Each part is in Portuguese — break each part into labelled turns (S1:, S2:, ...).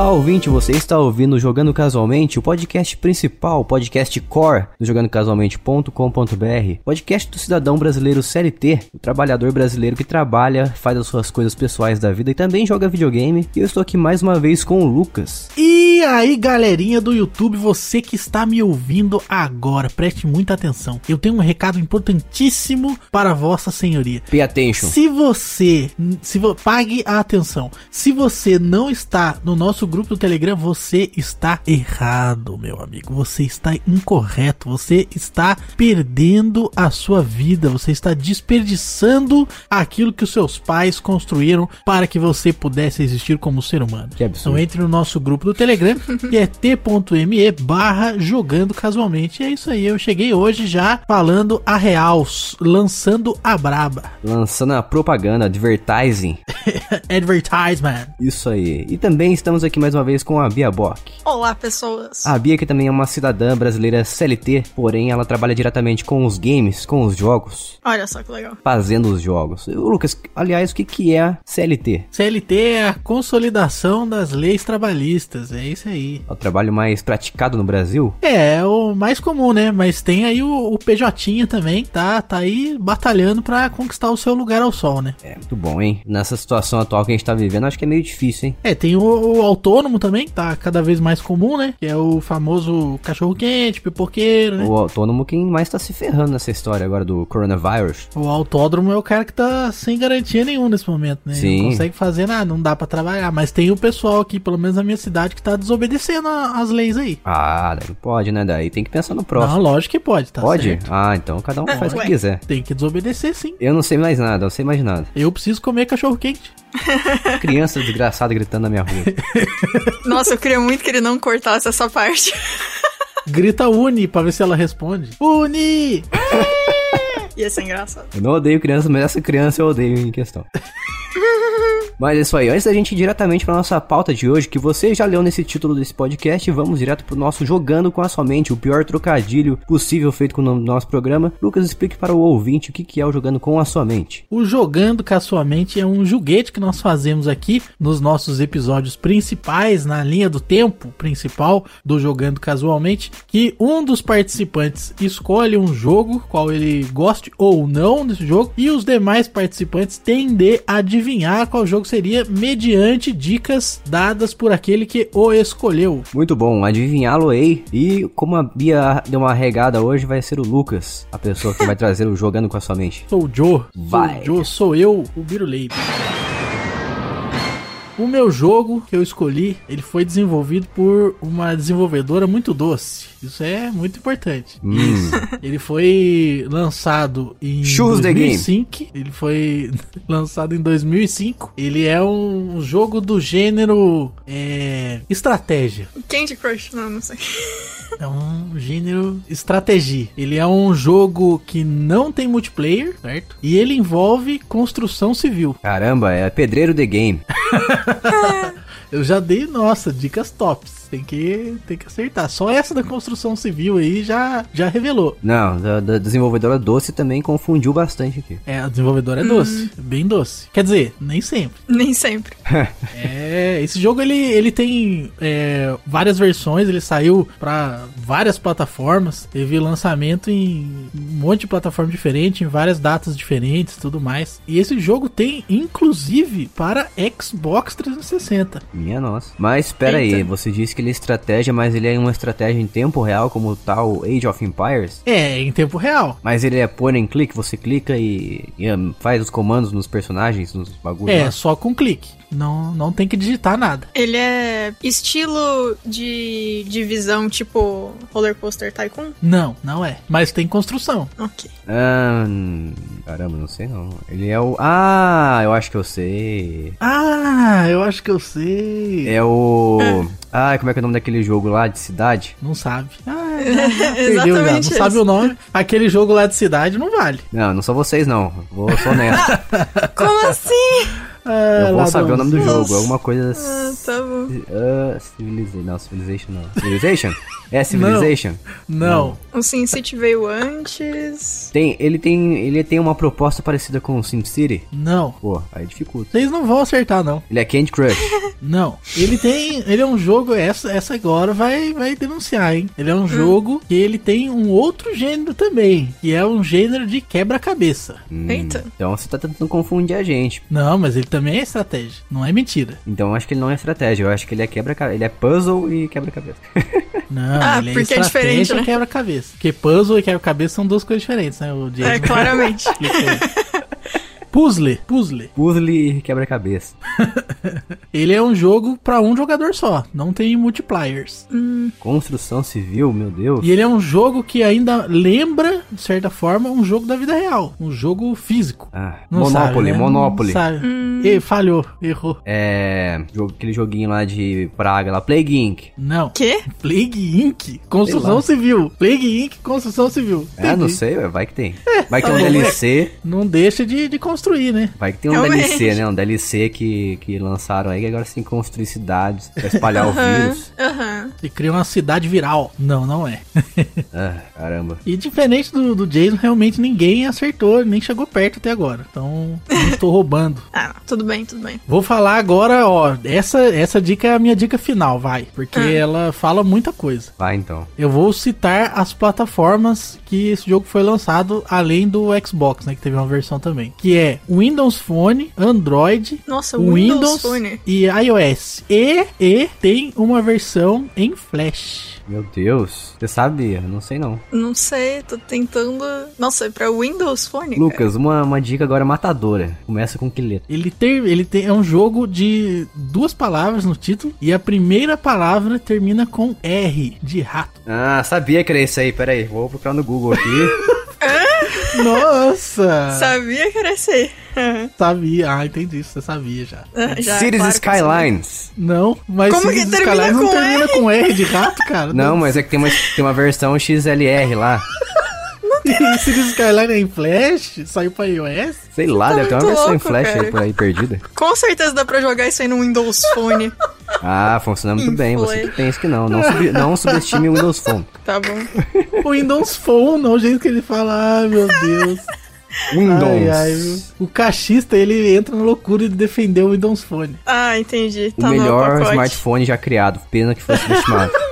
S1: Olá, ouvinte, você está ouvindo Jogando Casualmente, o podcast principal, o podcast core do jogandocasualmente.com.br, podcast do cidadão brasileiro CLT, o trabalhador brasileiro que trabalha, faz as suas coisas pessoais da vida e também joga videogame. E eu estou aqui mais uma vez com o Lucas.
S2: E aí, galerinha do YouTube, você que está me ouvindo agora, preste muita atenção. Eu tenho um recado importantíssimo para Vossa Senhoria.
S1: Pay attention.
S2: Se você, se vo, pague a atenção. Se você não está no nosso grupo do Telegram, você está errado, meu amigo. Você está incorreto. Você está perdendo a sua vida. Você está desperdiçando aquilo que os seus pais construíram para que você pudesse existir como ser humano.
S1: Que absurdo.
S2: Então entre no nosso grupo do Telegram, que é t.me barra jogando casualmente. E é isso aí. Eu cheguei hoje já falando a real, lançando a braba.
S1: Lançando a propaganda, advertising.
S2: Advertisement.
S1: Isso aí. E também estamos aqui mais uma vez com a Bia Bock.
S3: Olá, pessoas.
S1: A Bia que também é uma cidadã brasileira CLT, porém ela trabalha diretamente com os games, com os jogos,
S3: Olha só que legal.
S1: fazendo os jogos. Lucas, aliás, o que que é a CLT?
S2: CLT é a consolidação das leis trabalhistas. É isso aí.
S1: É o trabalho mais praticado no Brasil?
S2: É, é o mais comum, né? Mas tem aí o, o PJ também, tá, tá aí batalhando pra conquistar o seu lugar ao sol, né?
S1: É, muito bom, hein? Nessa situação atual que a gente tá vivendo, acho que é meio difícil, hein?
S2: É, tem o, o autônomo também, tá cada vez mais comum, né? Que é o famoso cachorro-quente, pipoqueiro, né?
S1: O autônomo quem mais tá se ferrando nessa história agora do coronavírus.
S2: O autódromo é o cara que tá sem garantia nenhuma nesse momento, né?
S1: Sim.
S2: Não consegue fazer nada, não dá pra trabalhar. Mas tem o pessoal aqui, pelo menos na minha cidade, que tá desobedecendo a- as leis aí.
S1: Ah, daí não pode, né? Daí tem que pensar no próximo.
S2: Não, lógico que pode, tá
S1: pode?
S2: certo.
S1: Ah, então cada um faz o que quiser.
S2: Tem que desobedecer sim.
S1: Eu não sei mais nada, eu sei mais nada.
S2: Eu preciso comer cachorro-quente.
S1: Criança desgraçada gritando na minha rua.
S3: Nossa, eu queria muito que ele não cortasse essa parte.
S2: Grita Uni pra ver se ela responde. Uni!
S3: Ia ser engraçado.
S1: Eu não odeio criança, mas essa criança eu odeio em questão. Mas é isso aí, antes da gente ir diretamente para nossa pauta de hoje, que você já leu nesse título desse podcast, vamos direto pro nosso Jogando com a Sua Mente, o pior trocadilho possível feito com o nosso programa. Lucas, explique para o ouvinte o que é o Jogando com a Sua Mente.
S2: O Jogando Casualmente é um joguete que nós fazemos aqui nos nossos episódios principais, na linha do tempo principal do Jogando Casualmente, que um dos participantes escolhe um jogo, qual ele goste ou não desse jogo, e os demais participantes têm de adivinhar qual jogo seria mediante dicas dadas por aquele que o escolheu.
S1: Muito bom, adivinhá-lo-ei. E como a Bia deu uma regada hoje, vai ser o Lucas, a pessoa que vai trazer o Jogando com a Sua Mente.
S2: Sou o Joe.
S1: Vai.
S2: Sou o Joe, sou eu, o Biruleiro. O meu jogo que eu escolhi, ele foi desenvolvido por uma desenvolvedora muito doce. Isso é muito importante.
S1: Hum,
S2: Ele foi lançado em
S1: Choose the game.
S2: 2005. Ele foi lançado em 2005. Ele é um jogo do gênero é, estratégia.
S3: Candy Crush? Não, não sei.
S2: É um gênero estratégia. Ele é um jogo que não tem multiplayer, certo? E ele envolve construção civil.
S1: caramba, é Pedreiro The Game.
S2: Eu já dei, nossa, dicas tops. Tem que, tem que acertar. Só essa da construção civil aí já, já revelou.
S1: Não, da, da desenvolvedora Doce também confundiu bastante aqui.
S2: É, a desenvolvedora é doce, bem doce. Quer dizer, nem sempre.
S3: Nem sempre.
S2: É, esse jogo ele, ele tem é, várias versões, ele saiu pra várias plataformas, teve lançamento em um monte de plataforma diferente, em várias datas diferentes e tudo mais. E esse jogo tem inclusive para Xbox 360.
S1: Minha nossa. Mas espera aí, você disse que ele é estratégia, mas ele é uma estratégia em tempo real, como tal Age of Empires?
S2: É, em tempo real.
S1: Mas ele é point and click, você clica e, e, um, faz os comandos nos personagens, nos bagulhos
S2: É,
S1: lá?
S2: só com clique. Não, não tem que digitar nada.
S3: Ele é estilo de divisão tipo Roller Coaster Tycoon?
S2: Não, não é. Mas tem construção.
S3: Ok.
S1: Ah, hum, caramba, não sei não. Ele é o... Ah, eu acho que eu sei.
S2: Ah, eu acho que eu sei.
S1: É o... Ah, como é que é o nome daquele jogo lá de cidade?
S2: Não sabe. Ah, já, já perdeu já. Não
S3: Exatamente
S2: sabe o nome. Aquele jogo lá de cidade não vale.
S1: Não, não sou vocês não. Vou sou honesto.
S3: Como assim?
S2: Ah,
S1: Eu vou saber o nome do jogo, alguma coisa.
S3: Ah, tá bom.
S1: Uh, Civilization. Não, Civilization não. Civilization? É Civilization?
S2: Não.
S3: O SimCity veio antes.
S1: Tem, ele, tem, ele tem uma proposta parecida com o SimCity.
S2: Não.
S1: Pô, aí dificulta.
S2: Vocês não vão acertar, não.
S1: Ele é Candy Crush.
S2: Não. Ele tem. Ele é um jogo. Essa, essa agora vai, vai denunciar, hein? Ele é um jogo que ele tem um outro gênero também. Que é um gênero de quebra-cabeça.
S1: Hum,
S3: Eita.
S1: Então você tá tentando confundir a gente.
S2: Não, mas ele também é estratégia. Não é mentira.
S1: Então eu acho que ele não é estratégia. Eu acho que ele é quebra Ele é puzzle e quebra-cabeça.
S2: Não,
S3: Ah,
S2: ele é
S3: porque é diferente, né?
S2: quebra-cabeça. Porque puzzle e quebra-cabeça são duas coisas diferentes, né? O
S3: É, claramente.
S2: Puzzle, puzzle.
S1: Puzzle e quebra-cabeça.
S2: Ele é um jogo pra um jogador só, não tem multipliers.
S1: Construção civil, meu Deus.
S2: E ele é um jogo que ainda lembra, de certa forma, um jogo da vida real, um jogo físico.
S1: Ah,
S2: Não
S1: Monopoly,
S2: sabe, né? Não
S1: Monopoly.
S2: sabe. E, falhou, errou.
S1: É. Aquele joguinho lá de Praga lá, Plague Inc.
S2: Não.
S3: Quê?
S2: Plague Inc. Construção
S1: Sei
S2: civil. Plague Inc. Construção civil.
S1: É, não
S2: Entendi.
S1: sei, ué, vai que tem. Vai que
S2: tá
S1: tem um
S2: bom.
S1: DLC.
S2: Não deixa de, de construir, né?
S1: Vai que tem um
S3: Realmente.
S1: DLC, né? Um DLC que, que lançaram aí, que agora você tem que construir cidades pra espalhar o vírus.
S3: Aham.
S2: E cria uma cidade viral. Não, não é.
S1: Ah, caramba.
S2: E diferente do, do Jason, realmente ninguém acertou, nem chegou perto até agora. Então, não estou roubando.
S3: Ah, tudo bem, tudo bem.
S2: Vou falar agora, ó. Essa, essa dica é a minha dica final, vai. Porque
S3: Ah.
S2: ela fala muita coisa.
S1: Vai então.
S2: Eu vou citar as plataformas que esse jogo foi lançado, além do Xbox, né? Que teve uma versão também. Que é Windows Phone, Android,
S3: Nossa, Windows,
S2: Windows
S3: Phone.
S2: e iOS. E, e tem uma versão em Flash.
S1: Meu Deus. Você sabia? Não sei não.
S3: Não sei, tô tentando. Nossa, é pra Windows Phone?
S1: Lucas, uma, uma dica agora matadora. Começa com que letra?
S2: Ele tem, ele tem é um jogo de duas palavras no título e a primeira palavra termina com R de rato.
S1: Ah, sabia que era isso aí. Pera aí, vou procurar no Google aqui.
S2: Nossa!
S3: Sabia que era esse aí.
S2: Sabia. Ah, entendi. Você sabia já.
S3: Ah, já,
S1: Cities
S3: claro.
S1: Skylines.
S2: Não, mas
S3: Como que
S2: Cities
S3: termina
S2: Skylines não termina
S3: R?
S2: com R de rato, cara.
S1: Não, mas é que tem uma, tem uma versão XLR lá.
S2: Cities Skyline é em Flash? Saiu pra iOS?
S1: Sei lá,
S3: tá
S1: deve ter uma versão em
S3: louco,
S1: flash aí
S3: cara.
S1: por aí perdida.
S3: Com certeza dá pra jogar isso aí no Windows Phone.
S1: Ah, funciona muito bem. Você que tem isso que não. Não, sub- não subestime o Windows Phone.
S3: Tá bom.
S2: O Windows Phone, não, o jeito que ele fala, ai meu Deus.
S1: Windows.
S2: Ai, ai, o cachista, ele entra na loucura de defender o Windows Phone.
S3: Ah, entendi.
S1: O
S3: Tá no
S1: melhor smartphone já criado. Pena que foi subestimado.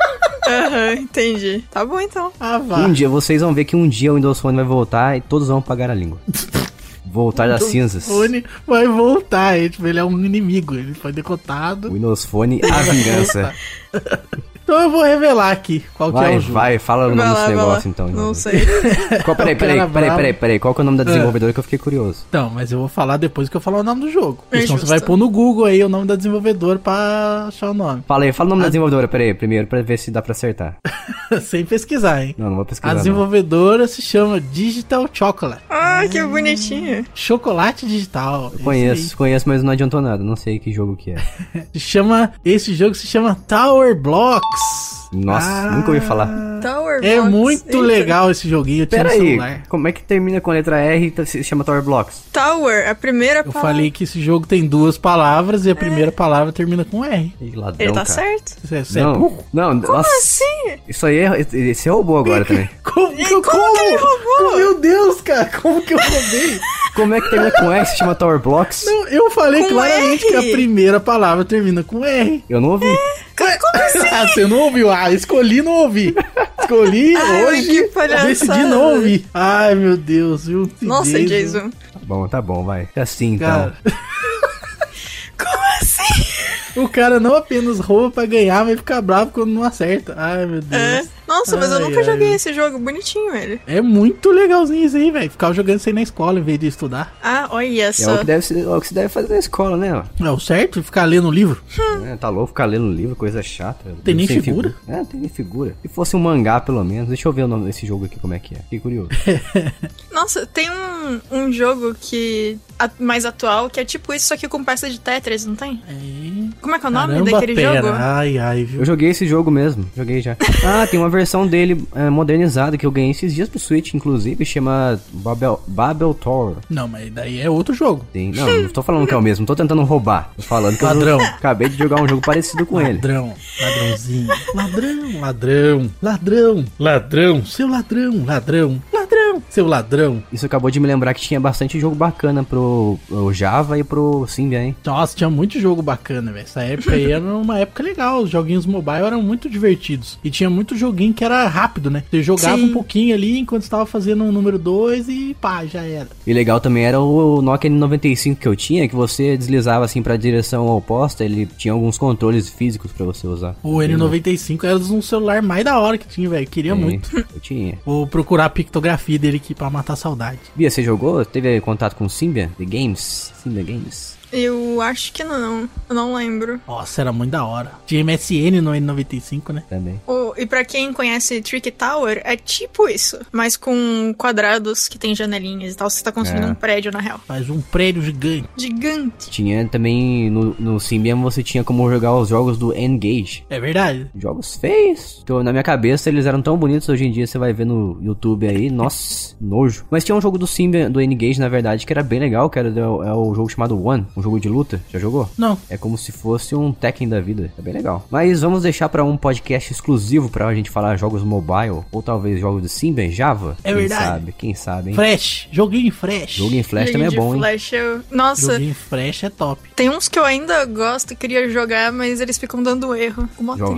S3: Aham, entendi. Tá bom então.
S2: Ah, vá.
S1: um dia, vocês vão ver que um dia o Windows Phone vai voltar e todos vão pagar a língua. Voltar das cinzas.
S2: Phone vai voltar, ele, tipo, ele é um inimigo, ele foi decotado.
S1: Windows Phone, a vingança.
S2: Então eu vou revelar aqui qual que é
S1: Vai,
S2: o jogo.
S1: vai, fala o nome
S3: Vai lá,
S1: desse
S3: vai
S1: negócio
S3: lá.
S1: então.
S3: Não sei.
S1: Qual, peraí, peraí, peraí, peraí, peraí. Qual que é o nome da desenvolvedora que eu fiquei curioso?
S2: Então, mas eu vou falar depois que eu falar o nome do jogo.
S3: É
S2: Senão você vai pôr no Google aí o nome da desenvolvedora pra achar o nome.
S1: Fala aí, fala o nome da desenvolvedora, peraí, primeiro, pra ver se dá pra acertar.
S2: Sem pesquisar, hein?
S1: Não, não vou
S2: A
S1: pesquisar. não.
S2: desenvolvedora se chama Digital Chocolate.
S3: Ah, que bonitinho.
S2: Chocolate digital. Esse
S1: Conheço, conheço, mas não adiantou nada. Não sei que jogo que é.
S2: Se chama, esse jogo se chama Tower Blocks. Mix.
S1: Nossa, nunca ouvi falar.
S3: Tower
S2: É
S3: Blocks.
S2: muito
S3: Eita.
S2: legal esse joguinho,
S1: Pera aí, como é que termina com a letra R e tá- se chama Tower Blocks?
S3: Tower, a primeira
S2: Eu
S3: palavra.
S2: falei que esse jogo tem duas palavras e a primeira palavra termina com R.
S1: Ih, ladrão,
S3: Ele tá
S1: cara.
S3: certo?
S2: Você, você é
S1: Não,
S2: burro?
S1: não, nossa,
S3: Assim?
S1: isso aí é, você roubou agora também.
S2: Como, que eu-
S3: como que ele roubou?
S2: Meu Deus, cara, como que eu roubei?
S1: Como é que termina com R se chama Tower Blocks?
S2: Não, eu falei
S3: Com
S2: claramente
S3: R.
S2: que a primeira palavra termina com R.
S1: Eu não ouvi.
S3: Como assim?
S2: Ah, você não ouviu? Ah, escolhi não ouvir. Escolhi
S3: Ai,
S2: hoje, decidi não ouvir. Ai, meu Deus, viu?
S3: Nossa, Jason.
S1: Tá bom, tá bom, vai. É assim então.
S2: Cara,
S3: Como assim?
S2: o cara não apenas rouba pra ganhar, mas fica bravo quando não acerta. Ai, meu Deus.
S3: É. Nossa, mas eu
S2: Ai,
S3: nunca
S2: ai.
S3: joguei esse jogo. Bonitinho ele.
S2: É muito legalzinho isso aí, velho. Ficar jogando isso aí na escola em vez de estudar.
S3: Ah, olha
S1: É
S3: só.
S1: o que, deve é o que se deve fazer na escola, né? ó?
S2: É o certo? Ficar lendo o livro.
S1: É, tá louco ficar lendo livro, coisa chata.
S2: Tem nem
S1: Sem
S2: figura?
S1: É, não tem nem figura. Se fosse um mangá, pelo menos. Deixa eu ver o nome desse jogo aqui, como é que é. Fiquei curioso.
S3: Nossa, tem um, um jogo que. a- mais atual, que é tipo isso, só que com peça de Tetris, não tem?
S2: É.
S3: Como é que é o nome
S2: Caramba,
S3: daquele
S2: pera.
S3: jogo?
S2: Ai, ai, viu?
S1: Eu joguei esse jogo mesmo, joguei já. Ah, tem uma versão dele é, modernizada que eu ganhei esses dias pro Switch, inclusive, chama Babel, Babel Tower.
S2: Não, mas daí é outro jogo.
S1: Tem- Não, não tô falando que é o mesmo, tô tentando roubar. Tô falando que
S2: Ladrão.
S1: eu acabei de jogar um jogo parecido com ele.
S2: Ladrão, ladrãozinho. Ladrão, ladrão, ladrão, ladrão, seu ladrão, ladrão, ladrão, seu ladrão.
S1: Isso acabou de me lembrar que tinha bastante jogo bacana pro, pro Java e pro Symbian, hein?
S2: Nossa, tinha muito jogo bacana, velho. Essa época aí era uma época legal. Os joguinhos mobile eram muito divertidos. E tinha muito joguinho que era rápido, né? Você jogava
S3: Sim.
S2: um pouquinho ali enquanto estava fazendo o número 2 e pá, já era.
S1: E legal também era o Nokia N95 que eu tinha, que você deslizava assim pra direção oposta, ele tinha alguns controles físicos pra você usar.
S2: O N95 era um celular mais da hora que tinha, velho. Queria
S1: Sim,
S2: muito.
S1: Eu tinha.
S2: Vou procurar a pictografia dele aqui pra matar a saudade.
S1: Bia, você jogou? Teve contato com Symbian? The Games? Symbian Games?
S3: Eu acho que não. Eu não lembro.
S2: Nossa, era muito da hora. Tinha MSN no N95, né?
S1: Também.
S3: O- e pra quem conhece Trick Tower, é tipo isso. Mas com quadrados que tem janelinhas e tal. Você tá construindo
S1: É.
S3: um prédio, na real.
S2: Faz um prédio gigante.
S3: Gigante.
S1: Tinha também, no, no Symbian você tinha como jogar os jogos do N-Gage.
S2: É verdade.
S1: Jogos feios. Então, na minha cabeça, eles eram tão bonitos. Hoje em dia, você vai ver no YouTube aí. Nossa, nojo. Mas tinha um jogo do Symbian, do N-Gage, na verdade, que era bem legal. Que era é o jogo chamado One. Um jogo de luta. Já jogou?
S2: Não.
S1: É como se fosse um Tekken da vida. É bem legal. Mas vamos deixar pra um podcast exclusivo pra gente falar jogos mobile. Ou talvez jogos de Symbian, Java.
S2: É
S1: Quem
S2: verdade.
S1: sabe? Quem sabe, hein?
S2: Flash. Joguinho em Flash.
S1: Jogo em Flash
S3: Joguinho
S1: também é bom, hein?
S3: Flash, eu- Nossa,
S2: Joguinho em Flash é top.
S3: tem uns que eu ainda gosto e queria jogar, mas eles ficam dando erro.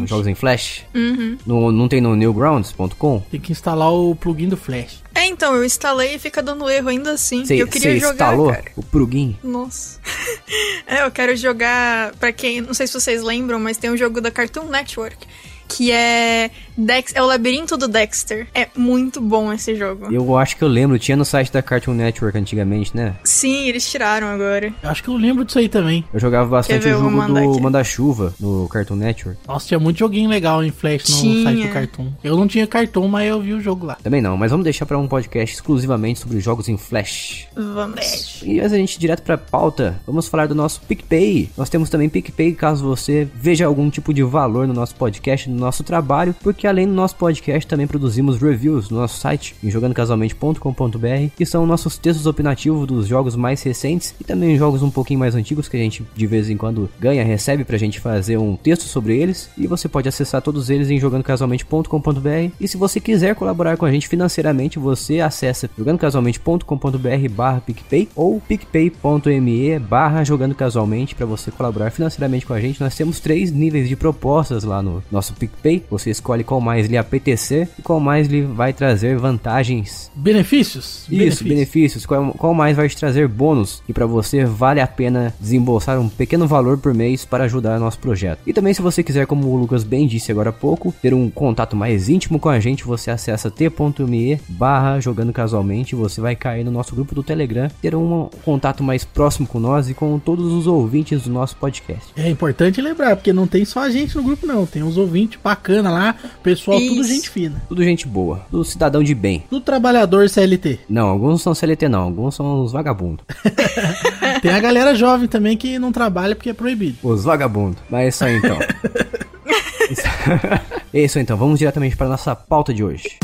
S1: Jogos em Flash?
S3: Uhum.
S1: No- não tem no newgrounds.com?
S2: Tem que instalar o plugin do Flash.
S3: É, então, eu instalei e fica dando erro ainda assim.
S1: Você
S3: eu queria jogar,
S1: instalou
S3: cara.
S1: o plugin?
S3: Nossa. é, eu quero jogar. Pra quem. Não sei se vocês lembram, mas tem um jogo da Cartoon Network. Que é. Dex, é o Labirinto do Dexter. É muito bom esse jogo.
S1: Eu acho que eu lembro, tinha no site da Cartoon Network antigamente, né?
S3: Sim, eles tiraram agora.
S2: Eu acho que eu lembro disso aí também.
S1: Eu jogava bastante
S3: ver?
S1: o jogo do. Manda-Chuva no Cartoon Network.
S2: Nossa, tinha muito joguinho legal em Flash no
S3: Tinha.
S2: site do Cartoon. Eu não tinha cartão, mas eu vi o jogo lá.
S1: Também não, mas vamos deixar pra um podcast exclusivamente sobre jogos em Flash.
S3: Vamos.
S1: E antes a gente ir direto pra pauta, vamos falar do nosso PicPay. Nós temos também PicPay caso você veja algum tipo de valor no nosso podcast, no nosso trabalho, porque além do nosso podcast também produzimos reviews no nosso site, em jogandocasualmente.com.br, que são nossos textos opinativos dos jogos mais recentes e também jogos um pouquinho mais antigos que a gente de vez em quando ganha, recebe pra gente fazer um texto sobre eles. E você pode acessar todos eles em jogandocasualmente.com.br. E se você quiser colaborar com a gente financeiramente, você acessa jogandocasualmente.com.br barra PicPay ou picpay.me barra jogando casualmente para você colaborar financeiramente com a gente. Nós temos três níveis de propostas lá no nosso PicPay. Você escolhe qual mais lhe apetecer e qual mais lhe vai trazer vantagens
S2: Benefícios?
S1: isso, benefícios. Qual, qual mais vai te trazer bônus e para você vale a pena desembolsar um pequeno valor por mês para ajudar nosso projeto. E também se você quiser, como o Lucas bem disse agora há pouco, ter um contato mais íntimo com a gente, você acessa t.me barra jogando casualmente, você vai cair no nosso grupo do Telegram, ter um contato mais próximo com nós e com todos os ouvintes do nosso podcast.
S2: É importante lembrar, porque não tem só a gente no grupo, não. Tem uns ouvintes bacana lá, pessoal tudo
S3: Isso.
S2: gente fina.
S1: Tudo gente boa, tudo cidadão de bem.
S2: Do trabalhador CLT.
S1: Não, alguns são CLT não, alguns são os vagabundos.
S2: Tem a galera jovem também que não trabalha porque é proibido.
S1: Os vagabundos. Mas é isso aí então. Isso- é isso aí, então, vamos diretamente para a nossa pauta de hoje.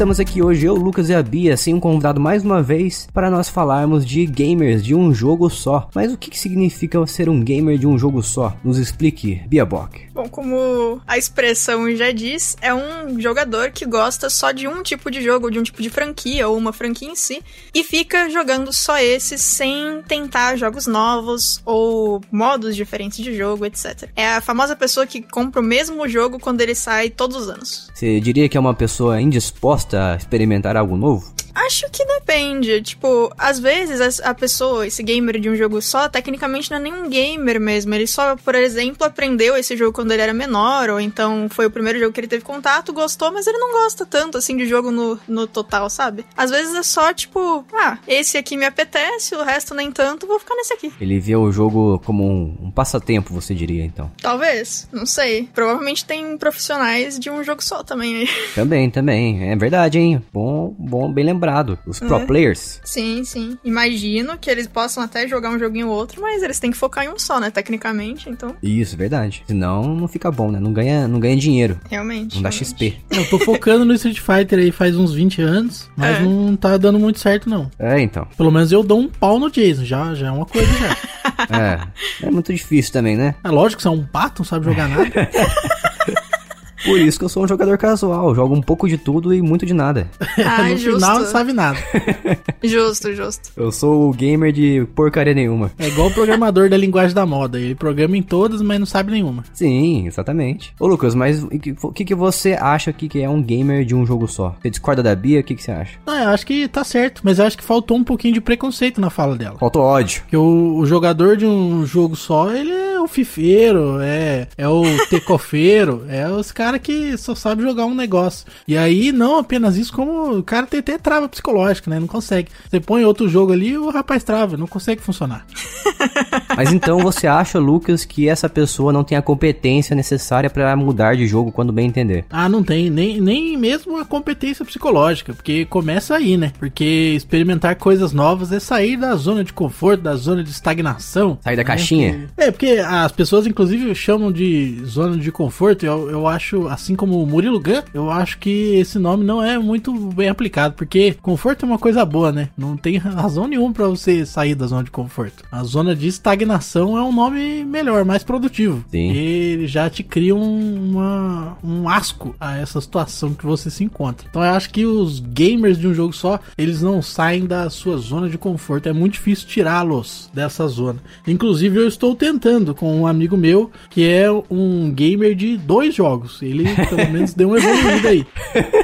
S1: Estamos aqui hoje, eu, Lucas e a Bia, sem um convidado mais uma vez, para nós falarmos de gamers de um jogo só. Mas o que, que significa ser um gamer de um jogo só? Nos explique, Bia Bock.
S3: Bom, como a expressão já diz, é um jogador que gosta só de um tipo de jogo, de um tipo de franquia, ou uma franquia em si, e fica jogando só esse sem tentar jogos novos ou modos diferentes de jogo, etc. É a famosa pessoa que compra o mesmo jogo quando ele sai todos os anos.
S1: Você diria que é uma pessoa indisposta a experimentar algo novo?
S3: Acho que depende. Tipo, às vezes a pessoa, esse gamer de um jogo só, tecnicamente não é nenhum gamer mesmo. Ele só, por exemplo, aprendeu esse jogo quando ele era menor, ou então foi o primeiro jogo que ele teve contato, gostou, mas ele não gosta tanto assim de jogo no, no total, sabe? Às vezes é só tipo, ah, esse aqui me apetece, o resto nem tanto, vou ficar nesse aqui.
S1: Ele vê o jogo como um, um passatempo, você diria, então.
S3: Talvez, não sei. Provavelmente tem profissionais de um jogo só também aí.
S1: Também, também. É verdade, hein? Bom, bom, bem lembrado. Os pro é. players.
S3: Sim, sim. Imagino que eles possam até jogar um joguinho ou outro, mas eles têm que focar em um só, né? Tecnicamente, então.
S1: Isso, verdade. Senão não fica bom, né? Não ganha, não ganha dinheiro.
S3: Realmente.
S1: Não dá
S3: realmente.
S1: XP.
S2: Eu tô focando no Street Fighter aí faz uns 20 anos, mas é. não tá dando muito certo, não.
S1: É, então.
S2: Pelo menos eu dou um pau no Jason, já, já é uma coisa já.
S1: é. É muito difícil também, né?
S2: É lógico que você é um pato, não sabe jogar nada.
S1: Por isso que eu sou um jogador casual, jogo um pouco de tudo e muito de nada.
S3: Ah, no justo. final
S2: não sabe nada.
S3: justo, justo.
S1: Eu sou o gamer de porcaria nenhuma.
S2: É igual o programador da linguagem da moda, ele programa em todas, mas não sabe nenhuma.
S1: Sim, exatamente. Ô Lucas, mas o que, que você acha que é um gamer de um jogo só? Você discorda da Bia? O que, que você acha?
S2: Ah, eu acho que tá certo, mas eu acho que faltou um pouquinho de preconceito na fala dela.
S1: Faltou ódio.
S2: Que o, o jogador de um jogo só, ele é o fifeiro, é, é o tecofeiro, é os caras que só sabe jogar um negócio. E aí, não apenas isso, como o cara tem até trava psicológica, né? Não consegue. Você põe outro jogo ali o rapaz trava, não consegue funcionar.
S1: Mas então você acha, Lucas, que essa pessoa não tem a competência necessária para mudar de jogo quando bem entender?
S2: Ah, não tem. Nem, nem mesmo a competência psicológica, porque começa aí, né? Porque experimentar coisas novas é sair da zona de conforto, da zona de estagnação.
S1: Sair da né? caixinha?
S2: É, porque as pessoas, inclusive, chamam de zona de conforto. Eu, eu acho, assim como Murilo Gun, eu acho que esse nome não é muito bem aplicado, porque conforto é uma coisa boa, né? Não tem razão nenhuma para você sair da zona de conforto. A zona de estagnação é um nome melhor, mais produtivo.
S1: Sim.
S2: Ele já te cria um, uma, um asco a essa situação que você se encontra. Então eu acho que os gamers de um jogo só, eles não saem da sua zona de conforto. É muito difícil tirá-los dessa zona. Inclusive eu estou tentando com um amigo meu que é um gamer de dois jogos. Ele pelo menos deu uma evoluída aí.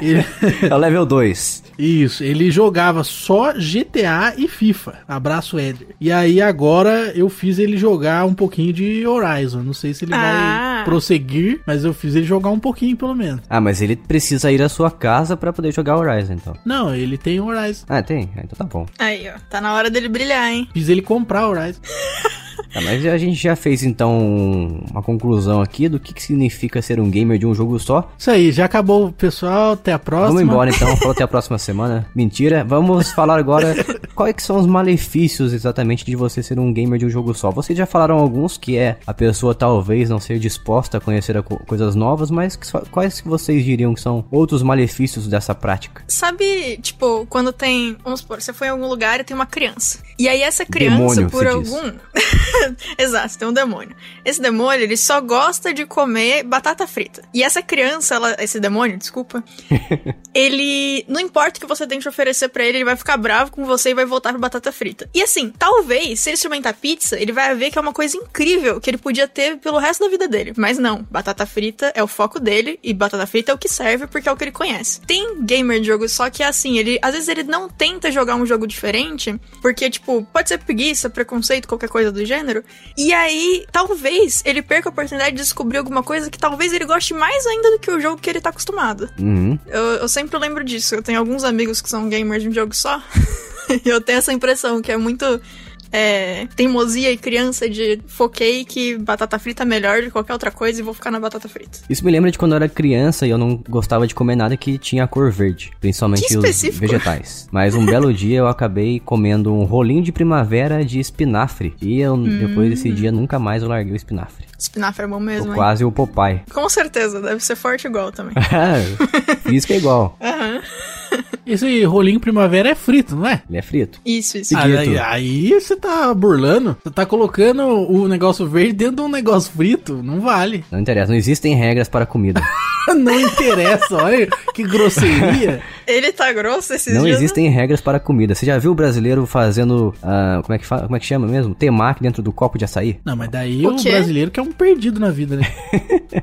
S1: Ele... É o level 2.
S2: Isso, ele jogava só GTA e FIFA. Abraço, Eder. E aí agora eu fiz ele jogar um pouquinho de Horizon. Não sei se ele ah. vai prosseguir, mas eu fiz ele jogar um pouquinho pelo menos.
S1: Ah, mas ele precisa ir à sua casa para poder jogar Horizon, então.
S2: Não, ele tem Horizon.
S1: Ah, tem? Ah, então tá bom.
S3: Aí, ó. Tá na hora dele brilhar, hein?
S2: Fiz ele comprar Horizon.
S1: Tá, mas a gente já fez então uma conclusão aqui do que, que significa ser um gamer de um jogo só.
S2: Isso aí, já acabou, pessoal. Até a próxima.
S1: Vamos embora então, falou até a próxima semana. Mentira. Vamos falar agora quais que são os malefícios exatamente de você ser um gamer de um jogo só. Vocês já falaram alguns que é a pessoa talvez não ser disposta a conhecer a co coisas novas, mas que, quais que vocês diriam que são outros malefícios dessa prática?
S3: Sabe, tipo, quando tem, vamos supor, você foi em algum lugar e tem uma criança. E aí essa criança,
S1: Demônio,
S3: por algum Exato, tem um demônio. Esse demônio, ele só gosta de comer batata frita. E essa criança, ela, esse demônio, desculpa, ele não importa o que você tente oferecer para ele, ele vai ficar bravo com você e vai voltar pra batata frita. E assim, talvez, se ele experimentar pizza, ele vai ver que é uma coisa incrível que ele podia ter pelo resto da vida dele. Mas não, batata frita é o foco dele e batata frita é o que serve porque é o que ele conhece. Tem gamer de jogo só que é assim, ele às vezes ele não tenta jogar um jogo diferente, porque tipo, pode ser preguiça, preconceito, qualquer coisa do gênero. E aí, talvez ele perca a oportunidade de descobrir alguma coisa que talvez ele goste mais ainda do que o jogo que ele tá acostumado.
S1: Uhum.
S3: Eu, eu sempre lembro disso. Eu tenho alguns amigos que são gamers de um jogo só. e eu tenho essa impressão que é muito é, teimosia e criança de foquei que batata frita é melhor de qualquer outra coisa e vou ficar na batata frita.
S1: Isso me lembra de quando eu era criança e eu não gostava de comer nada que tinha a cor verde, principalmente os vegetais. Mas um belo dia eu acabei comendo um rolinho de primavera de espinafre e eu, hum. depois desse dia nunca mais eu larguei o espinafre.
S3: Espinafre é bom mesmo,
S1: Quase o Popeye.
S3: Com certeza, deve ser forte igual também.
S1: Física é igual.
S3: Aham. Uhum.
S2: Esse rolinho primavera é frito, não é?
S1: Ele é frito.
S3: Isso, isso.
S2: Aí, aí você tá burlando. Você tá colocando o negócio verde dentro de um negócio frito. Não vale.
S1: Não interessa, não existem regras para comida.
S2: não interessa, olha que grosseria.
S3: Ele tá grosso esses
S1: Não
S3: dias,
S1: né? existem regras para comida. Você já viu o brasileiro fazendo. Uh, como, é que fala, como é que chama mesmo? Temaki dentro do copo de açaí?
S2: Não, mas daí o, o brasileiro que é um perdido na vida, né?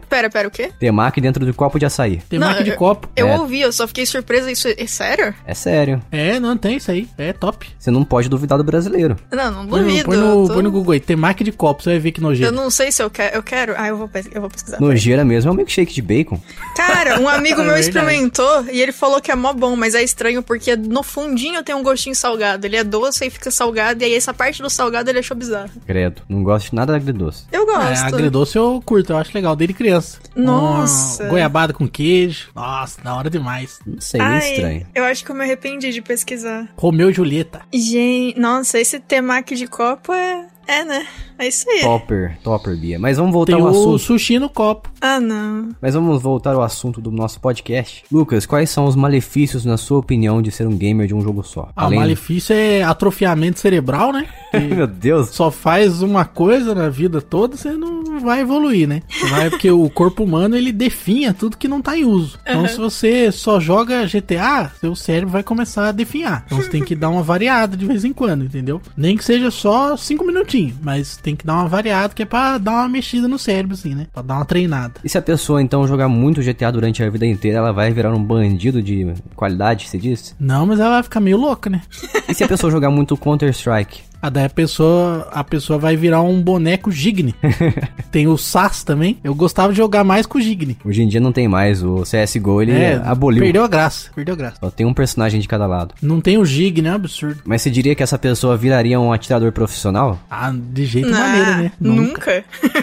S3: pera, pera, o quê?
S1: Temaki dentro do copo de açaí.
S2: Temaki de
S3: eu,
S2: copo.
S3: Eu é. ouvi, eu só fiquei surpresa. Isso é sério? Sério?
S1: É sério.
S2: É, não, tem isso aí. É top.
S1: Você não pode duvidar do brasileiro.
S3: Não, não
S2: Põe no,
S3: duvido.
S2: põe
S3: eu
S2: no,
S3: tô-
S2: põe no Google aí. Tem marca de copo, você vai ver que
S3: Eu
S2: nojeiro.
S3: não sei se eu quero. Eu quero. Ah, eu vou, eu vou pesquisar.
S1: Nojeira mesmo é um milkshake de bacon.
S3: Cara, um amigo
S2: É
S3: meu experimentou e ele falou que é mó bom, mas é estranho porque no fundinho tem um gostinho salgado. Ele é doce e fica salgado, e aí essa parte do salgado ele achou bizarro.
S1: Credo. Não gosto de nada agridoce.
S3: Eu
S2: É,
S3: gosto.
S2: agridoce eu curto, eu acho legal. Dele criança.
S3: Nossa.
S2: Uma goiabada com queijo. Nossa, da hora demais.
S1: Não sei,
S3: Ai,
S1: estranho.
S3: eu acho que eu me arrependi de pesquisar.
S2: Romeu e Julieta.
S3: Gente, nossa, esse temaki de copo é. É, né? É isso aí.
S1: Topper, topper, Bia. Mas vamos voltar
S2: Tem
S1: ao
S2: o
S1: assunto.
S2: sushi no copo.
S3: Ah, não.
S1: Mas vamos voltar ao assunto do nosso podcast. Lucas, quais são os malefícios, na sua opinião, de ser um gamer de um jogo só?
S2: Ah, o malefício é atrofiamento cerebral, né?
S1: Meu Deus.
S2: só faz uma coisa na vida toda, você não vai evoluir, né? Você vai porque o corpo humano ele definha tudo que não tá em uso. Então, se você só joga GTA, seu cérebro vai começar a definhar. Então, você tem que dar uma variada de vez em quando, entendeu? Nem que seja só cinco minutinhos, mas tem que dar uma variada que é pra dar uma mexida no cérebro, assim, né? Pra dar uma treinada.
S1: E se a pessoa, então, jogar muito GTA durante a vida inteira, ela vai virar um bandido de qualidade, você disse?
S2: Não, mas ela vai ficar meio louca, né?
S1: E se a pessoa jogar muito Counter-Strike?
S2: A daí a pessoa, a pessoa vai virar um boneco Gigni. Tem o SAS também. Eu gostava de jogar mais com o Gigni.
S1: Hoje em dia não tem mais. O CSGO, ele
S2: É,
S1: aboliu.
S2: Perdeu a graça, perdeu a graça.
S1: Só tem um personagem de cada lado.
S2: Não tem o Gigni, é um absurdo.
S1: Mas você diria que essa pessoa viraria um atirador profissional?
S2: Ah, de jeito
S3: Ah,
S2: maneira, né?
S3: Nunca.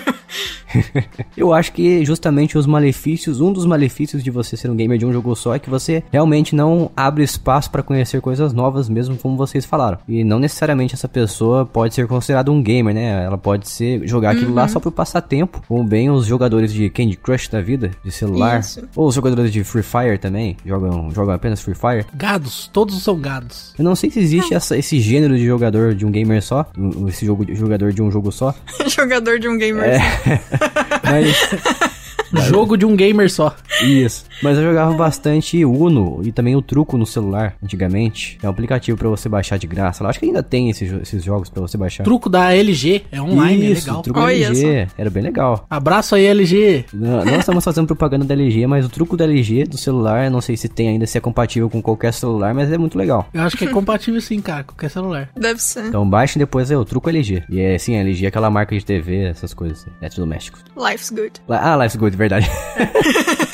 S1: Eu acho que justamente os malefícios, um dos malefícios de você ser um gamer de um jogo só é que você realmente não abre espaço pra conhecer coisas novas, mesmo como vocês falaram. E não necessariamente essa pessoa pode ser considerada um gamer, né? Ela pode ser jogar aquilo lá só por passatempo, como bem os jogadores de Candy Crush da vida, de celular,
S3: Isso.
S1: ou os jogadores de Free Fire também, jogam, jogam apenas Free Fire.
S2: Gados, todos são gados.
S1: Eu não sei se existe essa- esse gênero de jogador de um gamer só, esse jogo jogador de um jogo só,
S3: Jogador de um gamer.
S1: É. mas
S2: Jogo de um gamer só.
S1: Isso. Mas eu jogava bastante Uno e também o Truco no celular, antigamente. É um aplicativo pra você baixar de graça. Eu acho que ainda tem esses, esses jogos pra você baixar.
S2: Truco da LG, é online,
S1: Isso,
S2: é legal.
S1: Truco
S3: Olha
S1: LG. Era bem legal.
S2: Abraço aí, LG.
S1: Não, não estamos fazendo propaganda da LG, mas o truco da LG do celular, eu não sei se tem ainda, se é compatível com qualquer celular, mas é muito legal.
S2: Eu acho que é compatível sim, cara, com qualquer celular.
S3: Deve ser.
S1: Então baixem depois é o truco LG. E é sim, a LG é aquela marca de TV, essas coisas, eletrodomésticos.
S3: Life's good.
S1: Ah, Life's Good, verdade.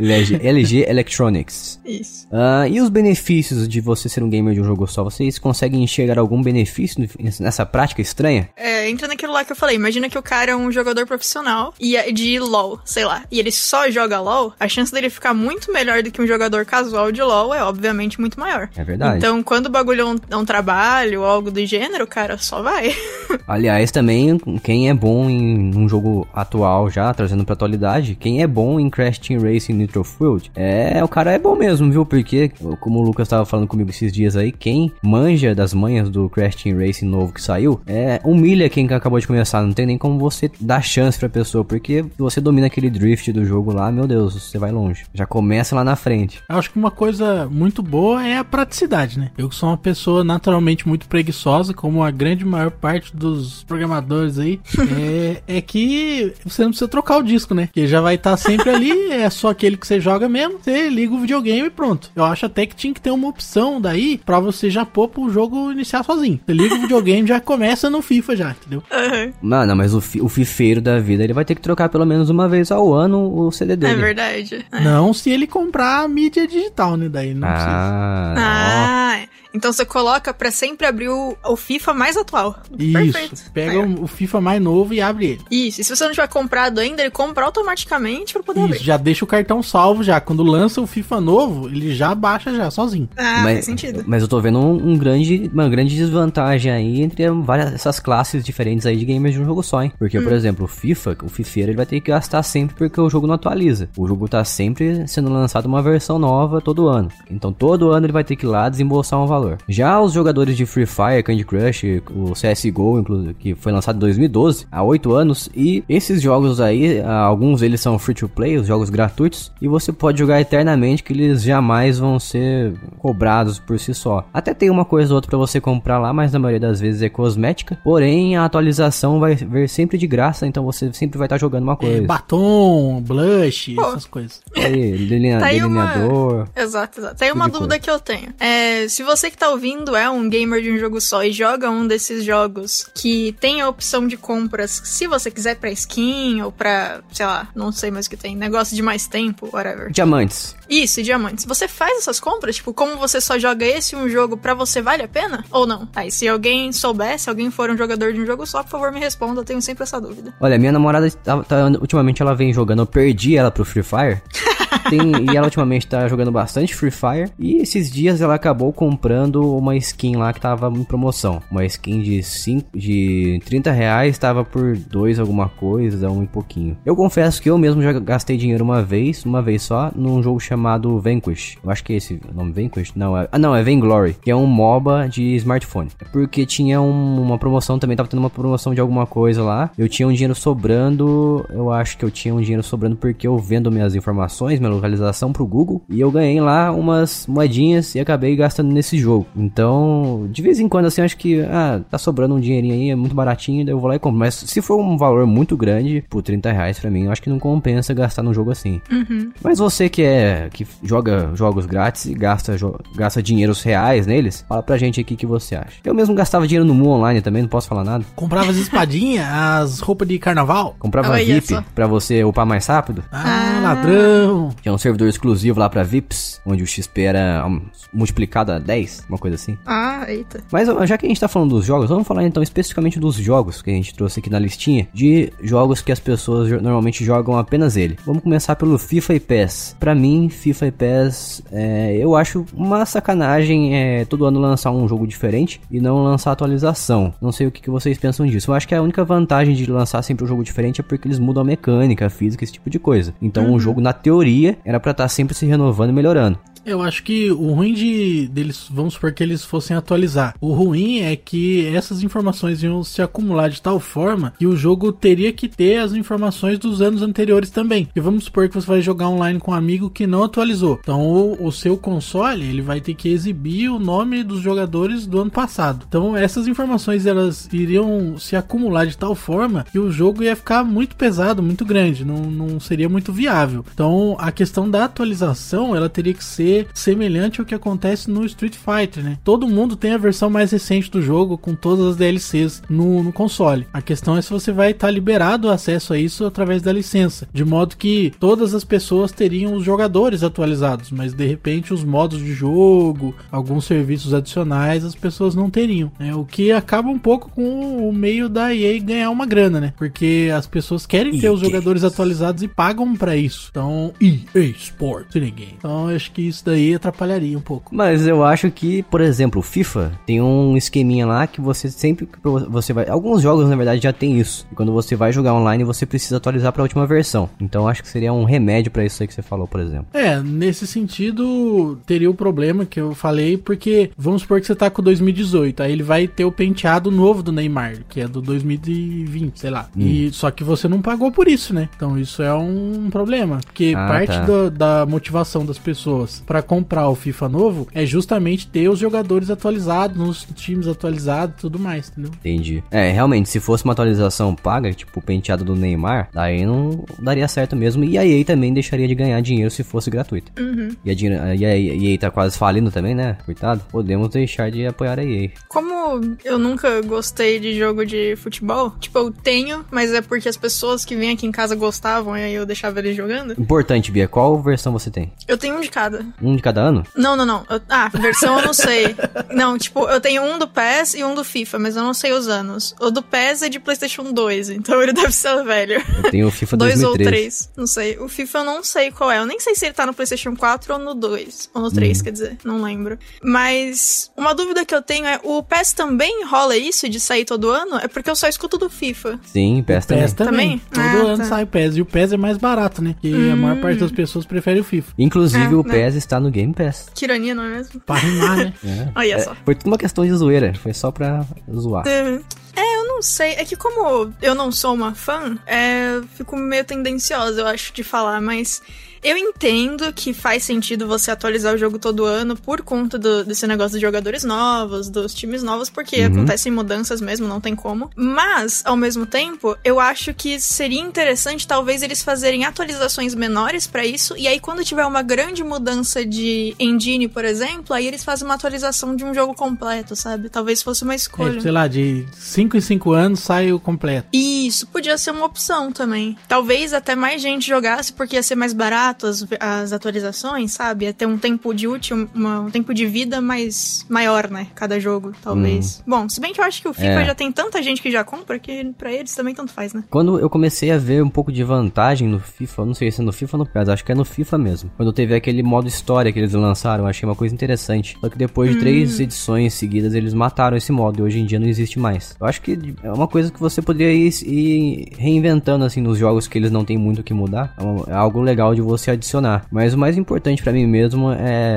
S1: LG, LG Electronics.
S3: Isso.
S1: Ah, e os benefícios de você ser um gamer de um jogo só? Vocês conseguem enxergar algum benefício nessa prática estranha?
S3: É, entra naquilo lá que eu falei. Imagina que o cara é um jogador profissional e é de LoL, sei lá. E ele só joga LoL. A chance dele ficar muito melhor do que um jogador casual de LoL é obviamente muito maior.
S1: É verdade.
S3: Então, quando o bagulho é um, é um trabalho ou algo do gênero, cara, só vai.
S1: Aliás, também, quem é bom em um jogo atual já, trazendo pra atualidade, quem é bom em Crash Team Racing Nitro Field, é, o cara é bom mesmo, viu? Porque, como o Lucas tava falando comigo esses dias aí, quem manja das manhas do Crash Team Racing novo que saiu, é, humilha quem acabou de começar, não tem nem como você dar chance pra pessoa, porque você domina aquele drift do jogo lá, meu Deus, você vai longe. Já começa lá na frente.
S2: Eu acho que uma coisa muito boa é a praticidade, né? Eu que sou uma pessoa naturalmente muito preguiçosa, como a grande maior parte dos programadores aí, é, é que você não precisa trocar o disco, né? Porque já vai estar sempre ali, é só aquele que você joga mesmo, você liga o videogame e pronto. Eu acho até que tinha que ter uma opção daí pra você já pôr pro jogo iniciar sozinho. Você liga o videogame já começa no FIFA já, entendeu?
S3: Aham.
S1: Mano, mas o, fi- o fifeiro da vida, ele vai ter que trocar pelo menos uma vez ao ano o CD
S3: É
S1: dele.
S3: verdade. É.
S2: Não se ele comprar a mídia digital, né? Daí não precisa.
S1: Ah,
S3: Ah, então você coloca pra sempre abrir o, o FIFA mais atual. Perfeito.
S2: Isso. Pega
S3: Aí, ó.
S2: o, o FIFA mais novo e abre ele.
S3: Isso, e se você não tiver comprado ainda, ele compra automaticamente pra poder
S2: Isso,
S3: abrir.
S2: já deixa o cartão salvo já. Quando lança o FIFA novo, ele já baixa já, sozinho.
S3: Ah, faz sentido.
S1: Mas eu tô vendo um, um grande, uma grande desvantagem aí entre várias essas classes diferentes aí de gamers de um jogo só, hein? Porque,
S3: Hum.
S1: por exemplo, o FIFA, o fifeiro, ele vai ter que gastar sempre porque o jogo não atualiza. O jogo tá sempre sendo lançado uma versão nova todo ano. Então todo ano ele vai ter que ir lá desembolsar um valor valor. Já os jogadores de Free Fire, Candy Crush, o CSGO, inclusive, que foi lançado em 2012, há 8 anos, e esses jogos aí, alguns deles são free to play, os jogos gratuitos, e você pode jogar eternamente que eles jamais vão ser cobrados por si só. Até tem uma coisa ou outra para você comprar lá, mas na maioria das vezes é cosmética. Porém, a atualização vai vir sempre de graça, então você sempre vai estar tá jogando uma é, coisa. É,
S2: batom, blush, Pô, essas coisas.
S1: Aí, delinea, tá aí delineador.
S3: Uma... Exato, exato. Tem uma dúvida coisa. que eu tenho. É, se você que tá ouvindo é um gamer de um jogo só e joga um desses jogos que tem a opção de compras, se você quiser pra skin ou pra, sei lá, não sei mais o que tem, negócio de mais tempo, whatever.
S1: Diamantes.
S3: Isso, diamantes. Você faz essas compras? Tipo, como você só joga esse um jogo pra você, vale a pena? Ou não? Aí, se alguém souber, se alguém for um jogador de um jogo só, por favor, me responda. Eu tenho sempre essa dúvida.
S1: Olha, minha namorada, tá, tá, ultimamente, ela vem jogando. Eu perdi ela pro Free Fire. Tem, e ela ultimamente tá jogando bastante Free Fire. E esses dias ela acabou comprando uma skin lá que tava em promoção. Uma skin de, 5, de 30 reais, tava por 2 alguma coisa, um e pouquinho. Eu confesso que eu mesmo já gastei dinheiro uma vez, uma vez só, num jogo chamado Vanquish. Eu acho que é esse o nome Vanquish? Não, é, ah, não, é Vainglory, que é um MOBA de smartphone. É porque tinha um, uma promoção também, tava tendo uma promoção de alguma coisa lá. Eu tinha um dinheiro sobrando, eu acho que eu tinha um dinheiro sobrando porque eu vendo minhas informações, minha localização pro Google e eu ganhei lá umas moedinhas e acabei gastando nesse jogo. Então, de vez em quando assim, acho que ah, tá sobrando um dinheirinho aí, é muito baratinho, daí eu vou lá e compro. Mas se for um valor muito grande, por 30 reais pra mim, eu acho que não compensa gastar num jogo assim.
S3: Uhum.
S1: Mas você que é que joga jogos grátis e gasta, gasta dinheiros reais neles, fala pra gente aqui o que você acha. Eu mesmo gastava dinheiro no Mu Online também, não posso falar nada.
S2: Comprava as espadinhas, as roupas de carnaval?
S1: Comprava oh, VIP pra você upar mais rápido.
S2: Ah, ah. ladrão!
S1: Tinha um servidor exclusivo lá pra VIPs, onde o XP era multiplicado a 10, uma coisa assim.
S3: Ah, eita.
S1: Mas já que a gente tá falando dos jogos, vamos falar então especificamente dos jogos que a gente trouxe aqui na listinha, de jogos que as pessoas normalmente jogam apenas ele. Vamos começar pelo FIFA e PES. Pra mim, FIFA e PES, é, eu acho uma sacanagem é, todo ano lançar um jogo diferente e não lançar atualização. Não sei o que, que vocês pensam disso. Eu acho que a única vantagem de lançar sempre um jogo diferente é porque eles mudam a mecânica, a física, esse tipo de coisa. Então, uhum. o jogo, na teoria, era para estar tá sempre se renovando e melhorando.
S2: Eu acho que o ruim de deles, vamos supor que eles fossem atualizar. O ruim é que essas informações iam se acumular de tal forma que o jogo teria que ter as informações dos anos anteriores também. E vamos supor que você vai jogar online com um amigo que não atualizou. Então o, o seu console ele vai ter que exibir o nome dos jogadores do ano passado. Então essas informações elas iriam se acumular de tal forma que o jogo ia ficar muito pesado, muito grande, não, não seria muito viável. Então a questão da atualização ela teria que ser semelhante ao que acontece no Street Fighter, né? Todo mundo tem a versão mais recente do jogo com todas as DLCs no, no console. A questão é se você vai estar tá liberado o acesso a isso através da licença, de modo que todas as pessoas teriam os jogadores atualizados, mas de repente os modos de jogo, alguns serviços adicionais as pessoas não teriam, né? O que acaba um pouco com o meio da EA ganhar uma grana, né? Porque as pessoas querem ter os jogadores atualizados e pagam para isso. Então, EA Sports ninguém. Então, acho que isso daí atrapalharia um pouco.
S1: Mas eu acho que, por exemplo, o FIFA tem um esqueminha lá que você sempre você vai, alguns jogos na verdade já tem isso. E quando você vai jogar online, você precisa atualizar para a última versão. Então acho que seria um remédio para isso aí que você falou, por exemplo.
S2: É, nesse sentido, teria o problema que eu falei, porque vamos supor que você tá com 2018, aí ele vai ter o penteado novo do Neymar, que é do 2020, sei lá. Hum. E só que você não pagou por isso, né? Então isso é um problema, porque ah, parte tá. do, da motivação das pessoas para comprar o FIFA novo é justamente ter os jogadores atualizados, nos times atualizados e tudo mais, entendeu?
S1: Entendi. É, realmente, se fosse uma atualização paga, tipo o penteado do Neymar, daí não daria certo mesmo. E a EA também deixaria de ganhar dinheiro se fosse gratuito.
S3: Uhum.
S1: E, a, e a EA tá quase falindo também, né? Coitado. Podemos deixar de apoiar a EA.
S3: Como eu nunca gostei de jogo de futebol, tipo, eu tenho, mas é porque as pessoas que vêm aqui em casa gostavam e aí eu deixava eles jogando.
S1: Importante, Bia, qual versão você tem?
S3: Eu tenho um de cada.
S1: Um de cada ano?
S3: Não, não, não. Eu, ah, versão eu não sei. não, tipo, eu tenho um do PES e um do FIFA, mas eu não sei os anos. O do PES é de PlayStation 2, então ele deve ser o velho.
S1: Eu tenho o FIFA
S3: 2
S1: ou
S3: 3. Não sei. O FIFA eu não sei qual é. Eu nem sei se ele tá no PlayStation 4 ou no 2. Ou no 3, hum. quer dizer. Não lembro. Mas uma dúvida que eu tenho é: o PES também rola isso de sair todo ano? É porque eu só escuto do FIFA.
S1: Sim, PES,
S2: PES também. também. Todo ah, ano tá. sai o PES. E o PES é mais barato, né? Porque hum. a maior parte das pessoas prefere o FIFA.
S1: Inclusive, é, o PES está no Game Pass.
S3: Que ironia, não é mesmo?
S2: Pra rimar, né?
S1: É.
S3: Olha
S1: É,
S3: só.
S1: foi tudo uma questão de zoeira, foi só pra zoar.
S3: Uhum. É, eu não sei. É que como eu não sou uma fã, é, eu fico meio tendenciosa, eu acho, de falar, mas. Eu entendo que faz sentido você atualizar o jogo todo ano por conta do- desse negócio de jogadores novos, dos times novos, porque
S1: Uhum.
S3: acontecem mudanças mesmo, não tem como. Mas, ao mesmo tempo, eu acho que seria interessante talvez eles fazerem atualizações menores pra isso, e aí quando tiver uma grande mudança de engine, por exemplo, aí eles fazem uma atualização de um jogo completo, sabe? Talvez fosse uma escolha.
S2: É, sei lá, de 5 em 5 anos sai o completo.
S3: Isso, podia ser uma opção também. Talvez até mais gente jogasse, porque ia ser mais barato as, as atualizações, sabe? Ia ter um tempo de útil, uma- um tempo de vida mais maior, né? Cada jogo, talvez. Bom, se bem que eu acho que o FIFA
S1: É.
S3: já tem tanta gente que já compra que pra eles também tanto faz, né?
S1: Quando eu comecei a ver um pouco de vantagem no FIFA, não sei se é no FIFA ou no PES, acho que é no FIFA mesmo. Quando teve aquele modo história que eles lançaram, achei uma coisa interessante. Só que depois de três edições seguidas, eles mataram esse modo e hoje em dia não existe mais. Eu acho que é uma coisa que você poderia ir, ir reinventando assim nos jogos que eles não tem muito o que mudar. É uma- É algo legal de você adicionar. Mas o mais importante pra mim mesmo é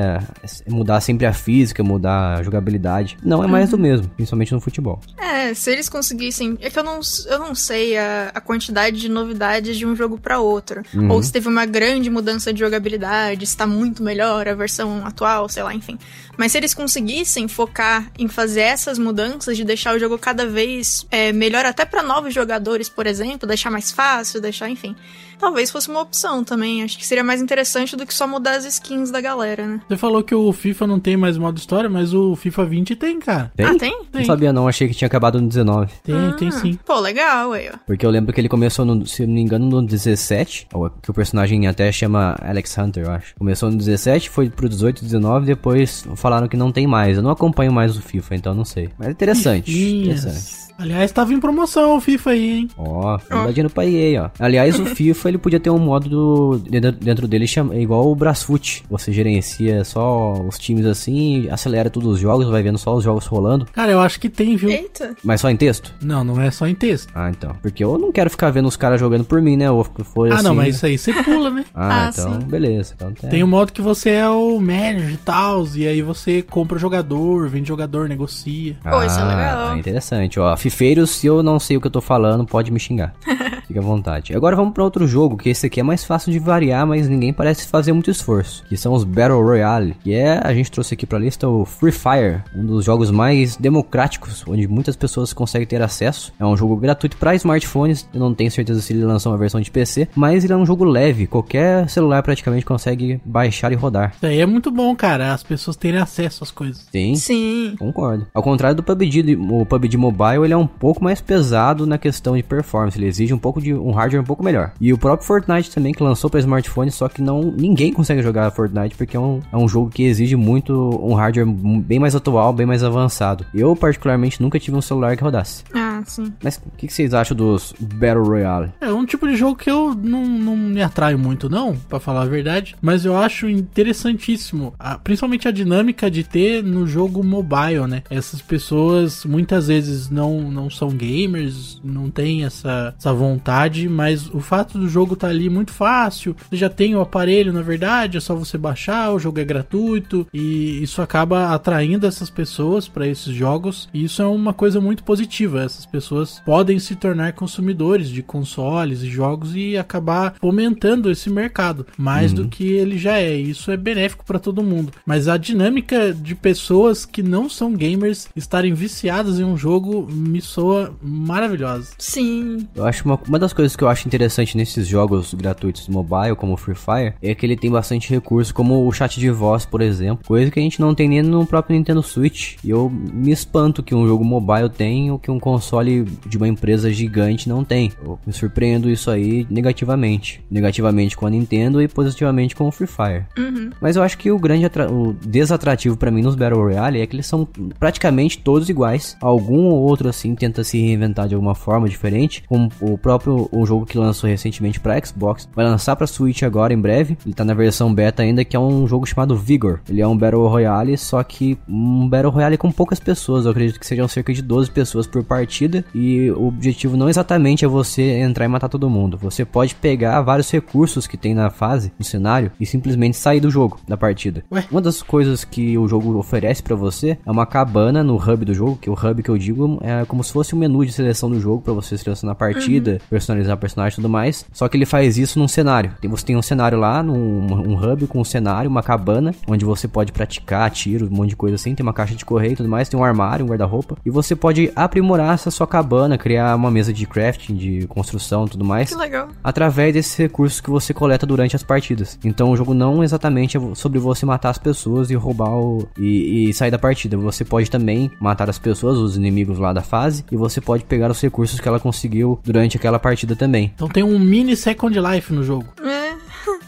S1: é mudar sempre a física, mudar a jogabilidade. Não é mais do mesmo, principalmente no futebol.
S3: É, se eles conseguissem. É que eu não, eu não sei a, a quantidade de novidades de um jogo pra outro.
S1: Uhum.
S3: Ou se teve uma grande mudança de jogabilidade, se tá muito melhor a versão atual, sei lá, enfim. Mas se eles conseguissem focar em fazer essas mudanças, de deixar o jogo cada vez é, melhor, até pra novos jogadores, por exemplo, deixar mais fácil, deixar, enfim. Talvez fosse uma opção também. Acho que seria mais interessante do que só mudar as skins da galera, né?
S2: Você falou que o FIFA não tem mais modo história, mas o FIFA 20 tem, cara.
S1: Tem?
S3: Ah, tem?
S1: Não
S2: Tem.
S1: sabia não, achei que tinha acabado no 19.
S2: Tem, tem
S3: Ah,
S2: sim.
S3: Pô, legal, aí, ó.
S1: Porque eu lembro que ele começou, no, se eu não me engano, no 17, ou que o personagem até chama Alex Hunter, eu acho. Começou no 17, foi pro 18, 19, depois falaram que não tem mais. Eu não acompanho mais o FIFA, então não sei. Mas é interessante,
S2: Fifinhas.
S1: interessante.
S2: Aliás, tava em promoção o FIFA aí, hein?
S1: Ó, não dá dinheiro pra EA, ó. Aliás, o FIFA, ele podia ter um modo do, dentro, dentro dele chama, é igual o Brasfoot. Você gerencia só os times assim, acelera todos os jogos, vai vendo só os jogos rolando.
S2: Cara, eu acho que tem, viu?
S3: Eita.
S1: Mas só em texto?
S2: Não, não é só em texto.
S1: Ah, então. Porque eu não quero ficar vendo os caras jogando por mim, né? Ou que for
S2: Ah,
S1: assim.
S2: não, mas isso aí você pula, né?
S1: Ah,
S3: Ah,
S1: então,
S3: sim.
S1: beleza. Então, tá.
S2: Tem um modo que você é o manager e tal, e aí você compra jogador, vende jogador, negocia.
S3: Pô, isso é legal.
S1: Ah, interessante. Ó, fifeiros, se eu não sei o que eu tô falando, pode me xingar. Fica à vontade. Agora vamos pra outro jogo, que esse aqui é mais fácil de variar, mas ninguém parece fazer muito esforço. Que são os Battle Royale. Que é, a gente trouxe aqui pra lista o Free Fire, um dos jogos mais democráticos, onde muitas pessoas conseguem ter acesso. É um jogo gratuito pra smartphones. Eu não tenho certeza se ele lançou uma versão de PC, mas ele é um jogo leve. Qualquer celular praticamente consegue baixar e rodar.
S2: Isso aí é muito bom, cara, as pessoas terem acesso às coisas.
S1: Sim.
S3: Sim.
S1: Concordo. Ao contrário do PUBG, o PUBG Mobile ele é um pouco mais pesado na questão de performance. Ele exige um pouco de um hardware um pouco melhor. E o próprio Fortnite também que lançou para smartphone, só que não ninguém consegue jogar Fortnite porque é um, é um jogo que exige muito um hardware bem mais atual, bem mais avançado. Eu particularmente nunca tive um celular que rodasse.
S3: Ah, sim.
S1: Mas o que, que vocês acham dos Battle Royale?
S2: É um tipo de jogo que eu não, não me atraio muito, não, pra falar a verdade. Mas eu acho interessantíssimo, a- principalmente a dinâmica de ter no jogo mobile, né? Essas pessoas muitas vezes não, não são gamers, não tem essa, essa vontade, mas o fato do jogo tá ali muito fácil, você já tem o aparelho, na verdade, é só você baixar, o jogo é gratuito e isso acaba atraindo essas pessoas para esses jogos. E isso é uma coisa muito positiva. Essas pessoas podem se tornar consumidores de consoles e jogos e acabar fomentando esse mercado mais do que ele já é. Isso é benéfico para todo mundo. Mas a dinâmica de pessoas que não são gamers estarem viciadas em um jogo me soa maravilhosa.
S3: Sim.
S1: Eu acho uma, uma das coisas que eu acho interessante nesses jogos gratuitos mobile, como o Free Fire, é que ele tem bastante recurso, como o chat de voz, por exemplo, coisa que a gente não tem nem no próprio Nintendo Switch. E eu me espanto que um jogo mobile tem o que um console de uma empresa gigante não tem. Eu me surpreendo isso aí negativamente. Negativamente com a Nintendo e positivamente com o Free Fire.
S3: Uhum.
S1: Mas eu acho que o grande o desatrativo pra mim nos Battle Royale é que eles são praticamente todos iguais. Algum ou outro assim tenta se reinventar de alguma forma diferente, como o próprio próprio o jogo que lançou recentemente para Xbox, vai lançar para Switch agora em breve. Ele tá na versão beta ainda, que é um jogo chamado Vigor. Ele é um Battle Royale, só que um Battle Royale com poucas pessoas. Eu acredito que sejam cerca de 12 pessoas por partida. E o objetivo não exatamente é você entrar e matar todo mundo. Você pode pegar vários recursos que tem na fase, no cenário, e simplesmente sair do jogo, da partida. Ué? Uma das coisas que o jogo oferece para você é uma cabana no hub do jogo, que o hub que eu digo é como se fosse um menu de seleção do jogo para você selecionar a partida. Personalizar o personagem e tudo mais. Só que ele faz isso num cenário. Você tem um cenário lá, num um hub com um cenário, uma cabana, onde você pode praticar tiro, um monte de coisa assim. Tem uma caixa de correio e tudo mais, tem um armário, um guarda-roupa. E você pode aprimorar essa sua cabana, criar uma mesa de crafting, de construção e tudo mais.
S3: Que legal.
S1: Através desses recursos que você coleta durante as partidas. Então o jogo não exatamente é sobre você matar as pessoas e roubar o. e, e sair da partida. Você pode também matar as pessoas, os inimigos lá da fase, e você pode pegar os recursos que ela conseguiu durante aquela partida também.
S2: Então tem um mini Second Life no jogo.
S3: É.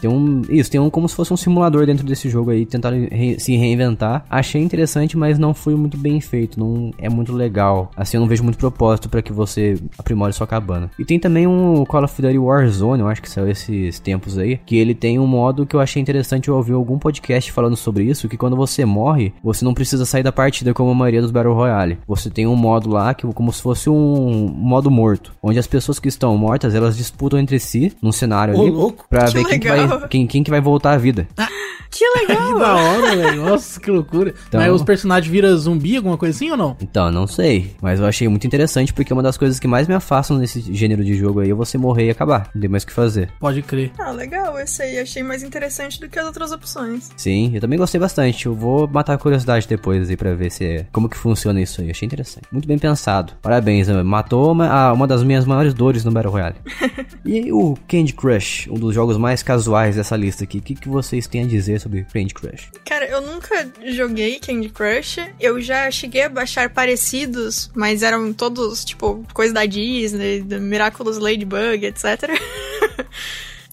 S1: Tem um. Isso, tem um como se fosse um simulador dentro desse jogo aí, tentar re se reinventar. Achei interessante, mas não foi muito bem feito. Não é muito legal. Assim, eu não vejo muito propósito para que você aprimore sua cabana. E tem também um Call of Duty Warzone, eu acho que saiu esses tempos aí, que ele tem um modo que eu achei interessante. Eu ouvi algum podcast falando sobre isso, que quando você morre, você não precisa sair da partida como a maioria dos Battle Royale. Você tem um modo lá que como se fosse um modo morto, onde as pessoas que estão mortas, elas disputam entre si num cenário Ô, ali
S2: louco.
S1: pra que ver legal. quem que quem, quem que vai voltar à vida. Ah,
S3: que legal!
S2: que da hora, velho. Nossa, que loucura. Então, mas os personagens viram zumbi, alguma coisa assim ou não?
S1: Então, não sei. Mas eu achei muito interessante porque uma das coisas que mais me afastam nesse gênero de jogo aí é você morrer e acabar. Não tem mais o que fazer.
S2: Pode crer.
S3: Ah, legal. Esse aí achei mais interessante do que as outras opções.
S1: Sim, eu também gostei bastante. Eu vou matar a curiosidade depois aí pra ver se é, como que funciona isso aí. Achei interessante. Muito bem pensado. Parabéns, né? matou uma, ah, uma das minhas maiores dores no Battle Royale. e o Candy Crush, um dos jogos mais casuais dessa lista aqui. O que, que vocês têm a dizer sobre Candy Crush?
S3: Cara, eu nunca joguei Candy Crush. Eu já cheguei a baixar parecidos, mas eram todos, tipo, coisa da Disney, Miraculous Ladybug, etc.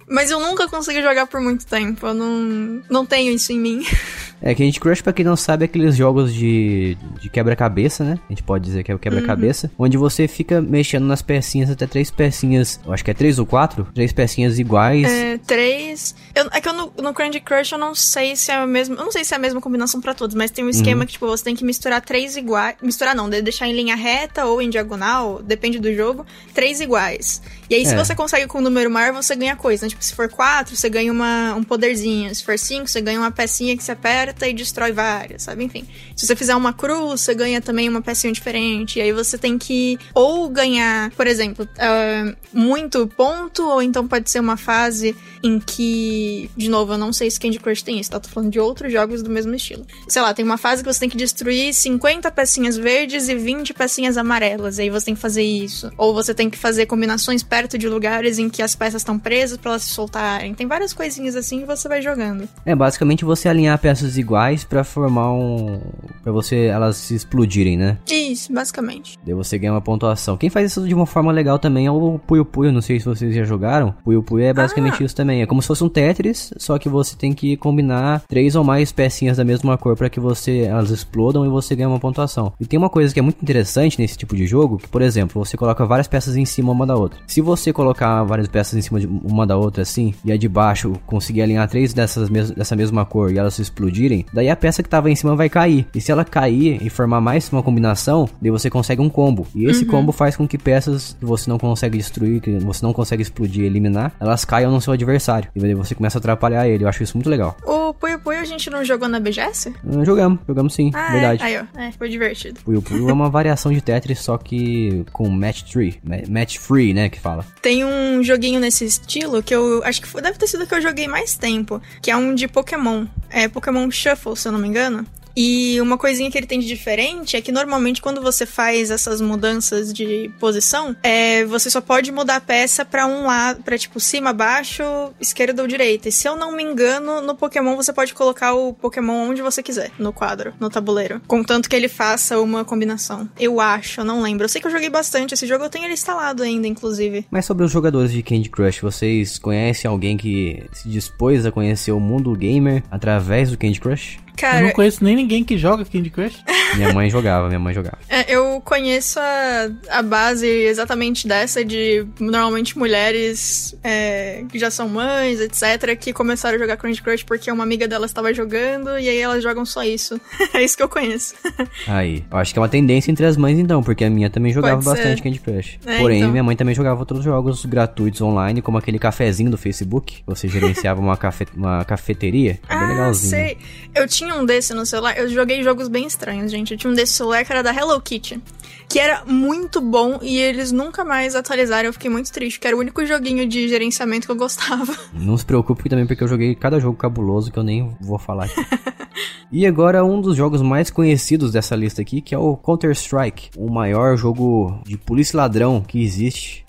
S3: Mas eu nunca consegui jogar por muito tempo. Eu não, não tenho isso em mim.
S1: É, Candy Crush, pra quem não sabe, é aqueles jogos de, de quebra-cabeça, né? A gente pode dizer que é o quebra-cabeça. Uhum. Onde você fica mexendo nas pecinhas, até três pecinhas. Eu acho que é três ou quatro? Três pecinhas iguais.
S3: É, três. Eu, é que eu no, no Candy Crush eu não sei se é a mesma. Eu não sei se é a mesma combinação para todos, mas tem um esquema uhum. que, tipo, você tem que misturar três iguais. Misturar não, deixar em linha reta ou em diagonal, depende do jogo. Três iguais. E aí, é. se você consegue com o número maior, você ganha coisa. Né? Tipo, se for quatro, você ganha uma, um poderzinho. Se for cinco, você ganha uma pecinha que você aperta e destrói várias, sabe? Enfim. Se você fizer uma cruz, você ganha também uma pecinha diferente. E aí você tem que ou ganhar, por exemplo, uh, muito ponto, ou então pode ser uma fase em que, de novo, eu não sei se Candy Crush tem isso, tá? Tô falando de outros jogos do mesmo estilo. Sei lá, tem uma fase que você tem que destruir 50 pecinhas verdes e 20 pecinhas amarelas. E aí você tem que fazer isso. Ou você tem que fazer combinações perto de lugares em que as peças estão presas para elas se soltarem. Tem várias coisinhas assim que você vai jogando.
S1: É, basicamente você alinhar peças iguais para formar um. para você elas se explodirem, né?
S3: Isso, basicamente.
S1: Daí você ganha uma pontuação. Quem faz isso de uma forma legal também é o Puyo Puyo, não sei se vocês já jogaram. Puyo Puyo é basicamente ah. isso também. É como se fosse um Tetris, só que você tem que combinar três ou mais pecinhas da mesma cor para que você elas explodam e você ganha uma pontuação. E tem uma coisa que é muito interessante nesse tipo de jogo, que por exemplo, você coloca várias peças em cima uma da outra. Se você colocar várias peças em cima de uma da outra assim, e a de baixo conseguir alinhar três dessas mes dessa mesma cor e elas se explodirem, daí a peça que tava em cima vai cair. E se ela cair e formar mais uma combinação, daí você consegue um combo. E esse uhum. combo faz com que peças que você não consegue destruir, que você não consegue explodir e eliminar, elas caiam no seu adversário. E daí você começa a atrapalhar ele. Eu acho isso muito legal.
S3: O Puyo a gente não jogou na BGS?
S1: Jogamos, jogamos sim, ah, é? verdade.
S3: É? Aí, ó, é, foi divertido.
S1: Puyo Puyo é uma variação de Tetris, só que com match tree, match free, né, que fala.
S3: Tem um joguinho nesse estilo que eu acho que foi, deve ter sido o que eu joguei mais tempo, que é um de Pokémon. É Pokémon Shuffle, se eu não me engano. E uma coisinha que ele tem de diferente é que normalmente quando você faz essas mudanças de posição, é, você só pode mudar a peça para um lado, para tipo cima, baixo, esquerda ou direita. E se eu não me engano, no Pokémon você pode colocar o Pokémon onde você quiser, no quadro, no tabuleiro, contanto que ele faça uma combinação. Eu acho, eu não lembro. Eu sei que eu joguei bastante esse jogo, eu tenho ele instalado ainda, inclusive.
S1: Mas sobre os jogadores de Candy Crush, vocês conhecem alguém que se dispôs a conhecer o mundo gamer através do Candy Crush?
S3: Cara,
S2: Eu não conheço nem ninguém que joga Candy Crush.
S1: Minha mãe jogava, minha mãe jogava.
S3: É, eu conheço a, a base exatamente dessa de normalmente mulheres é, que já são mães, etc., que começaram a jogar Candy Crush porque uma amiga delas estava jogando e aí elas jogam só isso. é isso que eu conheço.
S1: Aí, eu acho que é uma tendência entre as mães então, porque a minha também jogava bastante Candy Crush.
S3: É,
S1: Porém,
S3: então.
S1: minha mãe também jogava outros jogos gratuitos online, como aquele cafezinho do Facebook. Você gerenciava uma, cafe uma cafeteria. É bem
S3: ah,
S1: legalzinho.
S3: sei. Eu tinha um desse no celular. Eu joguei jogos bem estranhos, gente. Eu tinha um desse celular que era da Hello Kitty. Que era muito bom e eles nunca mais atualizaram. Eu fiquei muito triste, que era o único joguinho de gerenciamento que eu gostava.
S1: Não se preocupe também, porque eu joguei cada jogo cabuloso que eu nem vou falar aqui. e agora, um dos jogos mais conhecidos dessa lista aqui, que é o Counter-Strike. O maior jogo de polícia ladrão que existe.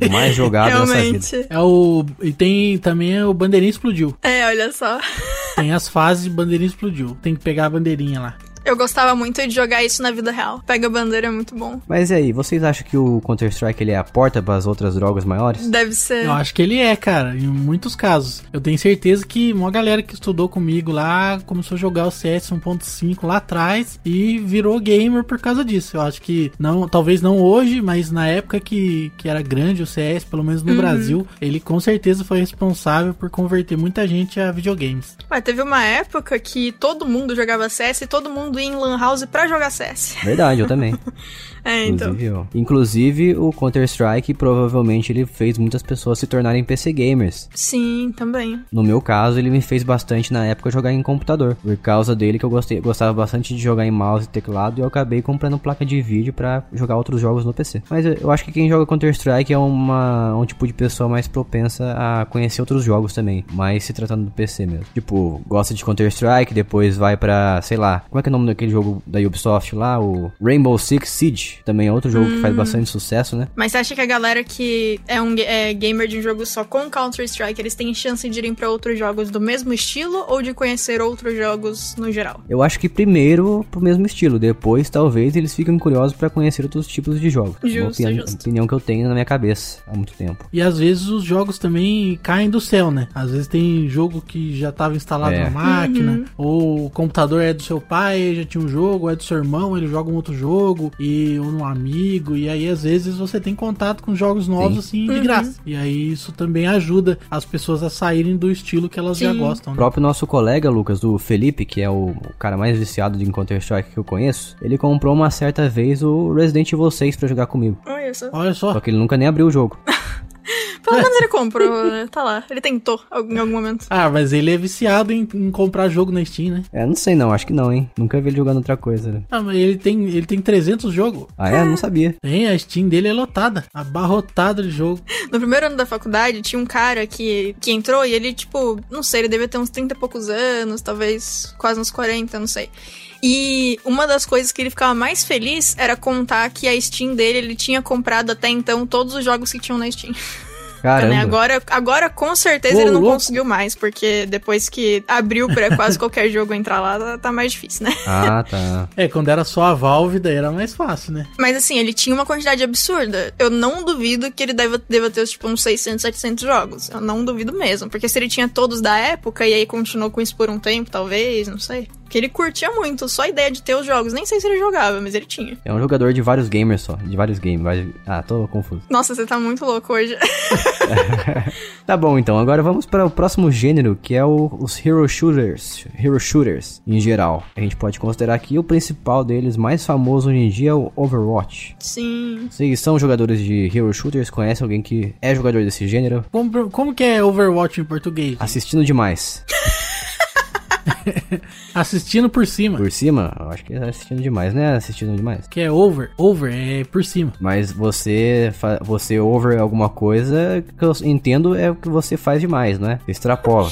S1: o mais jogado nessa vida.
S3: Realmente.
S2: É o. E tem também é o bandeirinha explodiu.
S3: É, olha só.
S2: Tem as fases de bandeirinha explodiu. Tem que pegar a bandeirinha lá.
S3: Eu gostava muito de jogar isso na vida real. Pega a bandeira é muito bom.
S1: Mas e aí, vocês acham que o Counter-Strike ele é a porta para as outras drogas maiores?
S3: Deve ser.
S2: Eu acho que ele é, cara, em muitos casos. Eu tenho certeza que uma galera que estudou comigo lá começou a jogar o CS 1.5 lá atrás e virou gamer por causa disso. Eu acho que não, talvez não hoje, mas na época que, que era grande o CS, pelo menos no Brasil, ele com certeza foi responsável por converter muita gente a videogames.
S3: Ué, teve uma época que todo mundo jogava CS e todo mundo ia em Lan House pra jogar CS.
S1: Verdade, eu também.
S3: É, então.
S1: Inclusive. Inclusive, o Counter-Strike provavelmente ele fez muitas pessoas se tornarem PC gamers.
S3: Sim, também.
S1: No meu caso, ele me fez bastante na época jogar em computador. Por causa dele que eu gostei, gostava bastante de jogar em mouse e teclado e eu acabei comprando placa de vídeo pra jogar outros jogos no PC. Mas eu- acho que quem joga Counter-Strike é uma, um tipo de pessoa mais propensa a conhecer outros jogos também, mas se tratando do PC mesmo. Tipo, gosta de Counter-Strike, depois vai pra, sei lá, como é que é o nome daquele jogo da Ubisoft lá? O Rainbow Six Siege. Também é outro jogo que faz bastante sucesso, né?
S3: Mas você acha que a galera que é um é, gamer de um jogo só com Counter-Strike, eles têm chance de irem pra outros jogos do mesmo estilo ou de conhecer outros jogos no geral?
S1: Eu acho que primeiro pro mesmo estilo, depois talvez eles fiquem curiosos pra conhecer outros tipos de jogos. Uma
S3: Justo,
S1: opini-
S3: justo.
S1: opinião que eu tenho na minha cabeça há muito tempo.
S2: E às vezes os jogos também caem do céu, né? Às vezes tem jogo que já estava instalado
S1: É.
S2: na máquina, ou o computador é do seu pai, já tinha um jogo, é do seu irmão, ele joga um outro jogo, e ou um amigo, e aí às vezes você tem contato com jogos novos assim de graça. E aí isso também ajuda as pessoas a saírem do estilo que elas já
S3: Sim.
S2: gostam.
S1: O
S2: Né?
S1: próprio nosso colega, Lucas, do Felipe, que é o, o cara mais viciado de Counter-Strike que eu conheço, ele comprou uma certa vez o Resident Evil 6 pra jogar comigo.
S3: Olha só.
S2: Olha só,
S1: Só que ele nunca nem abriu o jogo.
S3: Pelo menos ele comprou, né? Tá lá. Ele tentou em algum momento.
S2: ah, mas ele é viciado em, em comprar jogo na Steam, né?
S1: É, não sei não, acho que não, hein? Nunca vi ele jogando outra coisa. né?
S2: Ah, mas ele tem, ele tem 300 jogos.
S1: Ah, é? Não sabia.
S2: Tem, a Steam dele é lotada, abarrotada de jogo.
S3: No primeiro ano da faculdade, tinha um cara que, que entrou e ele, tipo, não sei, ele devia ter uns 30 e poucos anos, talvez quase uns 40, não sei. E uma das coisas que ele ficava mais feliz era contar que a Steam dele, ele tinha comprado até então todos os jogos que tinham na Steam.
S1: Caramba.
S3: Agora, agora, com certeza,
S2: Ô,
S3: ele não
S2: louco.
S3: conseguiu mais, porque depois que abriu pra quase qualquer jogo entrar lá, tá- tá mais difícil, né?
S1: Ah, tá.
S2: É, quando era só a Valve, daí era mais fácil, né?
S3: Mas assim, ele tinha uma quantidade absurda. Eu não duvido que ele deva, deva ter, tipo, uns 600, 700 jogos. Eu não duvido mesmo. Porque se ele tinha todos da época e aí continuou com isso por um tempo, talvez, não sei. Porque ele curtia muito, só a ideia de ter os jogos. Nem sei se ele jogava, mas ele tinha.
S1: É um jogador de vários gamers só. De vários games. vários- Ah, tô confuso.
S3: Nossa, você tá muito louco hoje.
S1: Tá bom, então. Agora vamos para o próximo gênero, que é o- os Hero Shooters. Hero Shooters, em geral. A gente pode considerar que o principal deles, mais famoso hoje em dia, é o Overwatch.
S3: Sim.
S1: Vocês são jogadores de Hero Shooters? Conhecem alguém que é jogador desse gênero?
S2: Como, como que é Overwatch em português?
S1: Assistindo demais.
S2: Assistindo por cima.
S1: Por cima, eu acho que é assistindo demais, né? Assistindo demais.
S2: Que é over. Over é por cima.
S1: Mas você, você over alguma coisa que eu entendo é o que você faz demais, é? Você extrapola.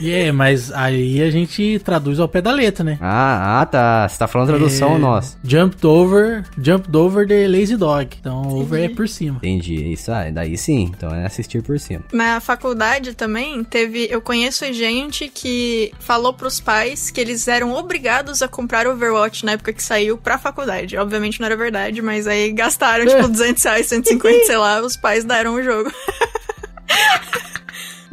S2: E é, mas aí a gente traduz ao pé da letra, né?
S1: Ah, ah, tá. Você tá falando tradução
S2: É,
S1: nossa.
S2: Jumped over, jumped over the lazy dog. Então over é por cima.
S1: Entendi. Isso aí, daí sim. Então é assistir por cima.
S3: Na faculdade também teve. Eu conheço gente que falou pros pais que eles eram obrigados a comprar Overwatch na época que saiu pra faculdade. Obviamente não era verdade, mas aí gastaram tipo 200 reais, 150, sei lá, os pais deram o jogo.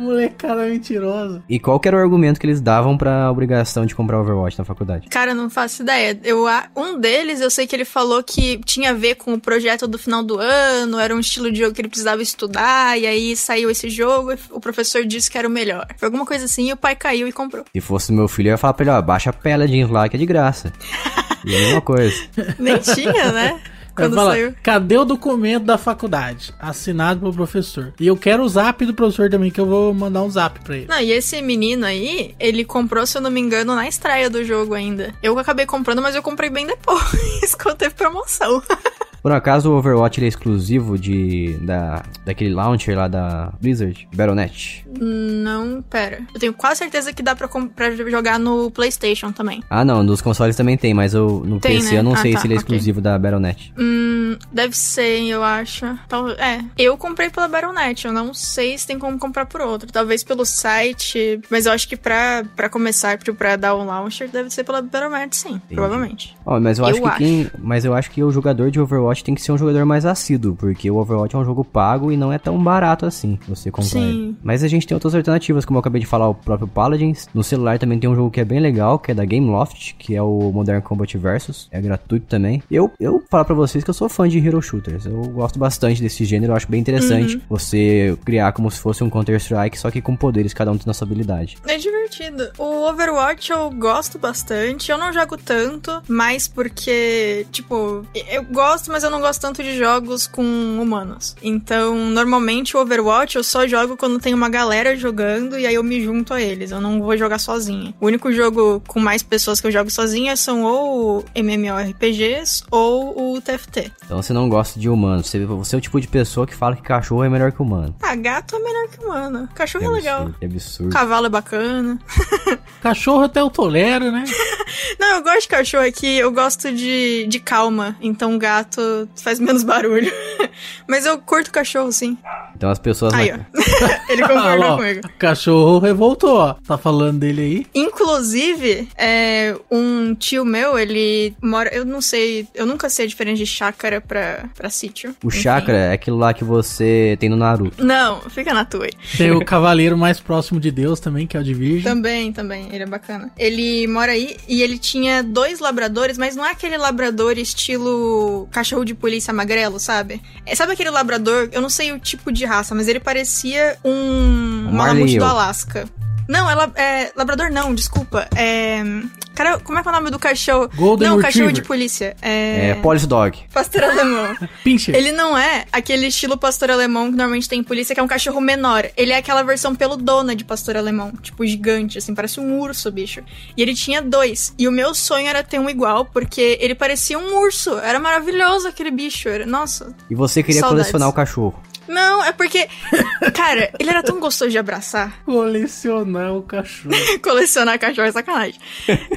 S2: Molecada mentirosa.
S1: E qual que era o argumento que eles davam pra obrigação de comprar Overwatch na faculdade?
S3: Cara, não faço ideia. Eu, a- um deles, eu sei que ele falou que tinha a ver com o projeto do final do ano, era um estilo de jogo que ele precisava estudar, e aí saiu esse jogo e o professor disse que era o melhor. Foi alguma coisa assim e o pai caiu e comprou.
S1: Se fosse meu filho, eu ia falar pra ele, ó, baixa a Paladins lá que é de graça. E é a mesma coisa.
S3: Nem tinha, né? Quando
S2: Fala,
S3: saiu.
S2: cadê o documento da faculdade? Assinado pelo professor. E eu quero o zap do professor também, que eu vou mandar um zap pra ele.
S3: Não, e esse menino aí, ele comprou, se eu não me engano, na estreia do jogo ainda. Eu acabei comprando, mas eu comprei bem depois, quando teve promoção.
S1: Por acaso, o Overwatch é exclusivo de, da, daquele launcher lá da Blizzard, Battle.net.
S3: não, pera. Eu tenho quase certeza que dá pra, pra jogar no PlayStation também.
S1: Ah, não, nos consoles também tem, mas eu, no
S3: Tem,
S1: PC
S3: né?
S1: eu não
S3: Ah,
S1: sei
S3: tá,
S1: se ele é
S3: ok.
S1: exclusivo da Battle.net.
S3: Hum, deve ser, eu acho. É, eu comprei pela Battle.net, eu não sei se tem como comprar por outro. Talvez pelo site, mas eu acho que pra, pra começar, tipo, pra dar um launcher, deve ser pela Battle.net, sim, provavelmente.
S1: Ó, mas eu,
S3: Eu
S1: acho que quem, mas eu acho que o jogador de Overwatch tem que ser um jogador mais assíduo, porque o Overwatch é um jogo pago e não é tão barato assim, você comprar
S3: Sim.
S1: Mas a gente tem outras alternativas, como eu acabei de falar, o próprio Paladins. No celular também tem um jogo que é bem legal, que é da Gameloft, que é o Modern Combat Versus, é gratuito também. Eu eu falo pra vocês que eu sou fã de Hero Shooters. Eu gosto bastante desse gênero, eu acho bem interessante você criar como se fosse um Counter-Strike, só que com poderes, cada um tem a sua habilidade.
S3: É divertido. O Overwatch eu gosto bastante. Eu não jogo tanto, mas porque, tipo, eu gosto, mas eu não gosto tanto de jogos com humanos. Então, normalmente o Overwatch eu só jogo quando tem uma galera jogando e aí eu me junto a eles. Eu não vou jogar sozinha. O único jogo com mais pessoas que eu jogo sozinha são ou MMORPGs ou o TFT.
S1: Então você não gosta de humanos, você, você é o tipo de pessoa que fala que cachorro é melhor que humano.
S3: Ah, gato é melhor que humano. Cachorro
S1: Que
S3: é legal.
S1: absurdo, que absurdo.
S3: Cavalo é bacana.
S2: Cachorro até eu tolero, né?
S3: Não, eu gosto de cachorro aqui, eu gosto de, de calma, então gato faz menos barulho. Mas eu curto cachorro, sim.
S1: Então as pessoas.
S3: Aí, ó. Ele concordou comigo.
S2: cachorro revoltou, ó. Tá falando dele aí?
S3: Inclusive, é, um tio meu, ele mora. Eu não sei, eu nunca sei a diferença de chácara pra, pra sítio.
S1: O
S3: Enfim.
S1: chakra é aquilo lá que você tem no Naruto.
S3: Não, fica na tua aí.
S2: Tem o cavaleiro mais próximo de Deus também, que é o de Virgem.
S3: Também, também, ele é bacana. Ele mora aí e ele tinha dois labradores, mas não é aquele labrador estilo cachorro de polícia magrelo, sabe? É, sabe aquele labrador? Eu não sei o tipo de raça, mas ele parecia um
S1: Um
S3: malamute do. Alasca. Não, é, la- é labrador não, desculpa. É Cara, como é que é o nome do cachorro?
S2: Golden
S3: não,
S2: Retriever.
S3: cachorro de polícia. É,
S1: É, Police Dog.
S3: pastor alemão.
S2: Pinscher.
S3: Ele não é aquele estilo pastor alemão que normalmente tem em polícia, que é um cachorro menor. Ele é aquela versão peludona de pastor alemão. Tipo, gigante, assim, parece um urso, bicho. E ele tinha dois. E o meu sonho era ter um igual, porque ele parecia um urso. Era maravilhoso aquele bicho. Era... Nossa.
S1: E você queria
S3: Saudades.
S1: colecionar o cachorro.
S3: Não, é porque. Cara, ele era tão gostoso de abraçar.
S2: Colecionar o cachorro.
S3: Colecionar cachorro é sacanagem.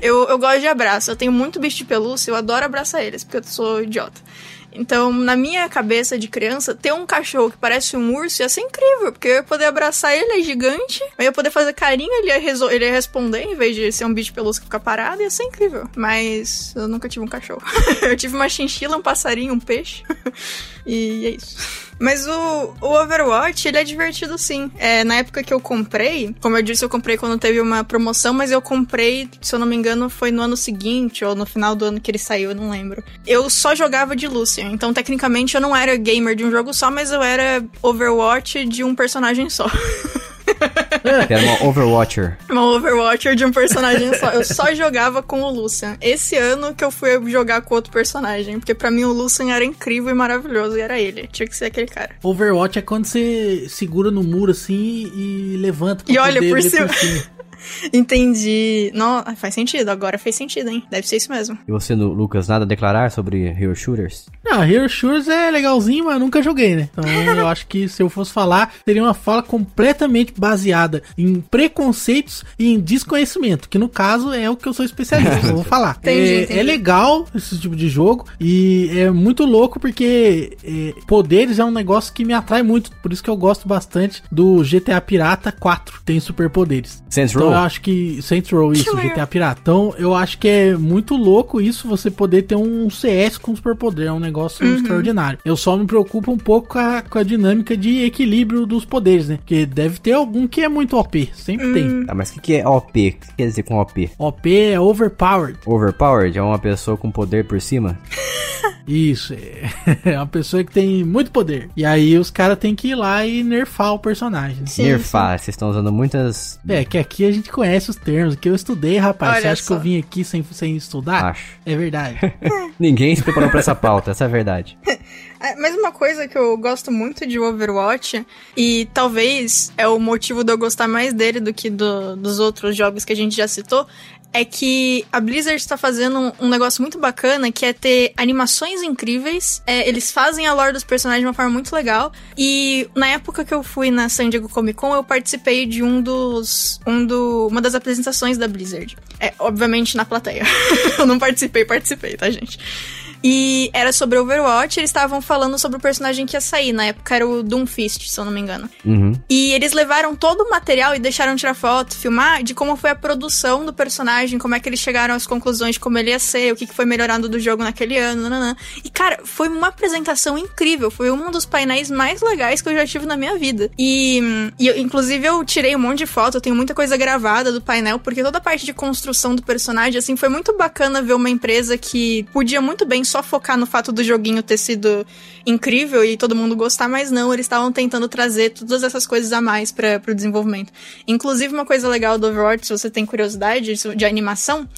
S3: Eu, eu gosto de abraço. Eu tenho muito bicho de pelúcia, eu adoro abraçar eles, porque eu sou idiota. Então, na minha cabeça de criança, ter um cachorro que parece um urso ia ser incrível, porque eu ia poder abraçar ele, é gigante, eu ia poder fazer carinho, ele ia, resol- ele ia responder, em vez de ser um bicho pelúcia que fica parado, ia ser incrível. Mas eu nunca tive um cachorro. eu tive uma chinchila, um passarinho, um peixe. e é isso. Mas o, o Overwatch, ele é divertido sim. É, na época que eu comprei, como eu disse, eu comprei quando teve uma promoção, mas eu comprei, se eu não me engano, foi no ano seguinte ou no final do ano que ele saiu, eu não lembro. Eu só jogava de Lucian, então tecnicamente eu não era gamer de um jogo só, mas eu era Overwatch de um personagem só.
S1: Que era uma Overwatcher.
S3: Uma Overwatcher de um personagem só. Eu só jogava com o Lucian. Esse ano que eu fui jogar com outro personagem, porque pra mim o Lucian era incrível e maravilhoso, e era ele. Tinha que ser aquele cara.
S2: Overwatch é quando você segura no muro assim e levanta pra
S3: E olha
S2: poder
S3: por
S2: ver
S3: cima. Entendi. Não, faz sentido, agora fez sentido, hein? Deve ser isso mesmo.
S1: E você, no- Lucas, nada a declarar sobre Hero Shooters?
S2: Não, Hero Shooters é legalzinho, mas nunca joguei, né? Então eu acho que se eu fosse falar, seria uma fala completamente baseada em preconceitos e em desconhecimento, que no caso é o que eu sou especialista, eu vou falar.
S3: Entendi,
S2: é,
S3: entendi.
S2: é legal esse tipo de jogo e é muito louco porque é, poderes é um negócio que me atrai muito, por isso que eu gosto bastante do GTA Pirata 4, tem superpoderes.
S1: Saints Row?
S2: Acho que Saints Row, isso,
S3: legal.
S2: GTA Piratão, eu acho que é muito louco isso, você poder ter um CS com superpoder, é um negócio
S3: Uhum.
S2: extraordinário. Eu só me preocupo um pouco com a, com a dinâmica de equilíbrio dos poderes, né? Porque deve ter algum que é muito OP, sempre tem.
S1: Tá, mas o que, que é OP? O que quer dizer com OP?
S2: OP é overpowered.
S1: Overpowered? É uma pessoa com poder por cima?
S2: Isso, é é uma pessoa que tem muito poder. E aí os caras têm que ir lá e nerfar o personagem.
S3: Sim,
S1: Nerfar. Vocês estão usando muitas.
S2: É, que aqui a gente conhece os termos, que eu estudei, rapaz.
S3: Olha
S2: Você acha
S3: só.
S2: que eu vim aqui sem, sem estudar?
S1: Acho.
S2: É verdade.
S1: Ninguém se preparou pra essa pauta, essa é a verdade.
S3: É, Mas uma coisa que eu gosto muito de Overwatch, e talvez é o motivo de eu gostar mais dele do que do- dos outros jogos que a gente já citou, é que a Blizzard está fazendo um, negócio muito bacana, que é ter animações incríveis. É, eles fazem a lore dos personagens de uma forma muito legal. E na época que eu fui na San Diego Comic Con, eu participei de um dos. Um do, uma das apresentações da Blizzard. É, obviamente na plateia. eu não participei, participei, tá, gente? E era sobre Overwatch, eles estavam falando sobre o personagem que ia sair. Na época era o Doomfist, se eu não me engano.
S1: Uhum.
S3: E eles levaram todo o material e deixaram tirar foto, filmar de como foi a produção do personagem, como é que eles chegaram às conclusões de como ele ia ser, o que foi melhorando do jogo naquele ano, nananã. E, cara, foi uma apresentação incrível. Foi um dos painéis mais legais que eu já tive na minha vida. E, e eu- inclusive, eu tirei um monte de foto, eu tenho muita coisa gravada do painel, porque toda a parte de construção do personagem, assim, foi muito bacana ver uma empresa que podia muito bem só focar no fato do joguinho ter sido incrível e todo mundo gostar, mas não, eles estavam tentando trazer todas essas coisas a mais para o desenvolvimento. Inclusive, uma coisa legal do Overwatch, se você tem curiosidade de animação,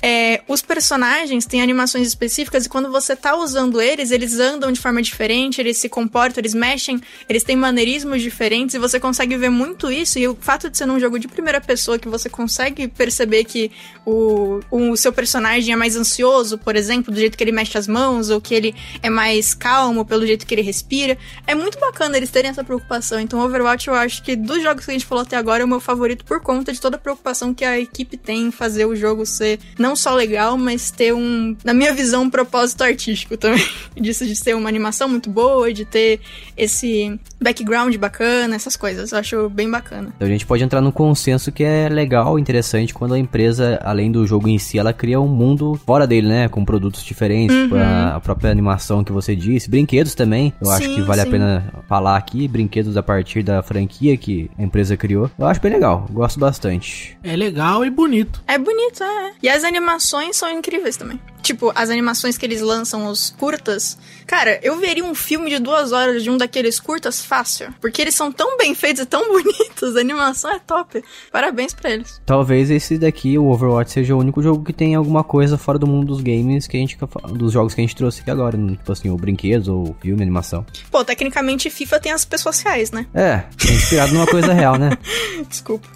S3: é, os personagens têm animações específicas e quando você tá usando eles, eles andam de forma diferente, eles se comportam, eles mexem, eles têm maneirismos diferentes e você consegue ver muito isso. E o fato de ser num jogo de primeira pessoa que você consegue perceber que o, o seu personagem é mais ansioso, por exemplo, do jeito que ele mexe as mãos, ou que ele é mais calmo pelo jeito que ele respira, é muito bacana eles terem essa preocupação. Então, Overwatch, eu acho que dos jogos que a gente falou até agora, é o meu favorito por conta de toda a preocupação que a equipe tem em fazer o jogo ser não só legal, mas ter um, na minha visão, um propósito artístico também. Disso de ter uma animação muito boa, de ter esse background bacana, essas coisas. Eu acho bem bacana.
S1: Então a gente pode entrar num consenso que é legal, interessante, quando a empresa, além do jogo em si, ela cria um mundo fora dele, né? Com produtos diferentes,
S3: Uhum.
S1: a, própria animação que você disse, brinquedos também. Eu acho
S3: Sim,
S1: que vale
S3: sim.
S1: a pena falar aqui, brinquedos a partir da franquia que a empresa criou. Eu acho bem legal, gosto bastante.
S2: É legal e bonito.
S3: É bonito, é. E as animações são incríveis também. Tipo, as animações que eles lançam, os curtas. Cara, eu veria um filme de duas horas de um daqueles curtas fácil. Porque eles são tão bem feitos e tão bonitos. A animação é top. Parabéns pra eles.
S1: Talvez esse daqui, o Overwatch, seja o único jogo que tem alguma coisa fora do mundo dos games que a gente dos jogos que a gente trouxe aqui agora, né? tipo assim, ou brinquedos, ou filme, animação.
S3: Pô, tecnicamente FIFA tem as pessoas reais, né?
S1: É, é inspirado numa coisa real, né?
S3: Desculpa.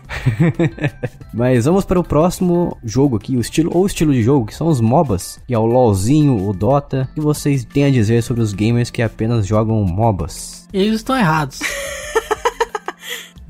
S1: Mas vamos para o próximo jogo aqui, o estilo ou estilo de jogo, que são os MOBAs, que é o LoLzinho, o Dota. O que vocês têm a dizer sobre os gamers que apenas jogam MOBAs?
S2: Eles estão errados.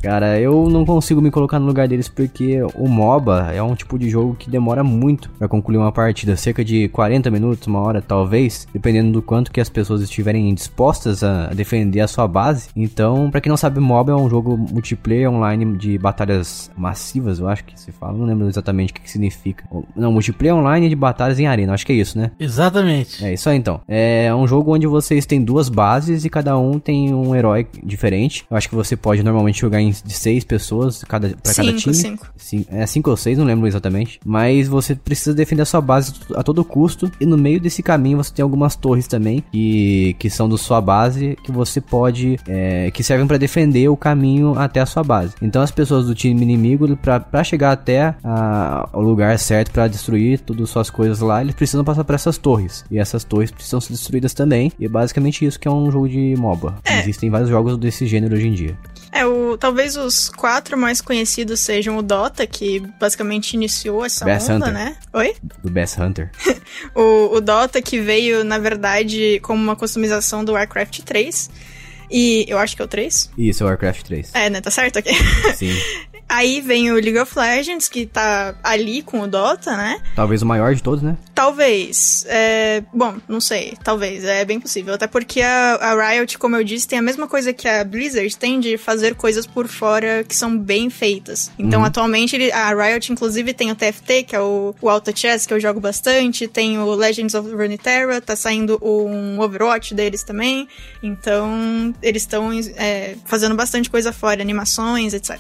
S1: Cara, eu não consigo me colocar no lugar deles porque o MOBA é um tipo de jogo que demora muito pra concluir uma partida, cerca de 40 minutos, uma hora talvez, dependendo do quanto que as pessoas estiverem dispostas a defender a sua base. Então, pra quem não sabe, MOBA é um jogo multiplayer online de batalhas massivas, eu acho que se fala, não lembro exatamente o que, que significa. Não, multiplayer online de batalhas em arena, acho que é isso, né?
S2: Exatamente.
S1: É isso aí então. É um jogo onde vocês têm duas bases e cada um tem um herói diferente. Eu acho que você pode normalmente jogar em de seis pessoas cada, pra cada
S3: Cinco,
S1: time.
S3: cinco.
S1: Cin- É cinco ou seis, não lembro exatamente. Mas você precisa defender a sua base a todo custo. E no meio desse caminho você tem algumas torres também que, que são da sua base que você pode. é, que servem pra defender o caminho até a sua base. Então as pessoas do time inimigo, pra, pra chegar até a- o lugar certo pra destruir todas as suas coisas lá, eles precisam passar por essas torres. E essas torres precisam ser destruídas também. E é basicamente isso que é um jogo de MOBA. Existem vários jogos desse gênero hoje em dia.
S3: É, o, talvez os quatro mais conhecidos sejam o Dota, que basicamente iniciou essa
S1: Bass
S3: onda,
S1: Hunter.
S3: né? Oi?
S1: Do Best Hunter.
S3: O, o Dota que veio, na verdade, como uma customização do Warcraft 3. E eu acho que é o 3.
S1: Isso, é o Warcraft 3.
S3: É, né? Tá certo aqui?
S1: Sim.
S3: Aí vem o League of Legends, que tá ali com o Dota, né?
S1: Talvez o maior de todos, né?
S3: Talvez. É... Bom, não sei. Talvez. É bem possível. Até porque a, a Riot, como eu disse, tem a mesma coisa que a Blizzard tem de fazer coisas por fora que são bem feitas. Então, uhum. atualmente, ele, a Riot, inclusive, tem o TFT, que é o, o Auto Chess, que eu jogo bastante. Tem o Legends of Runeterra, tá saindo um Overwatch deles também. Então, eles estão é, fazendo bastante coisa fora, animações, etc.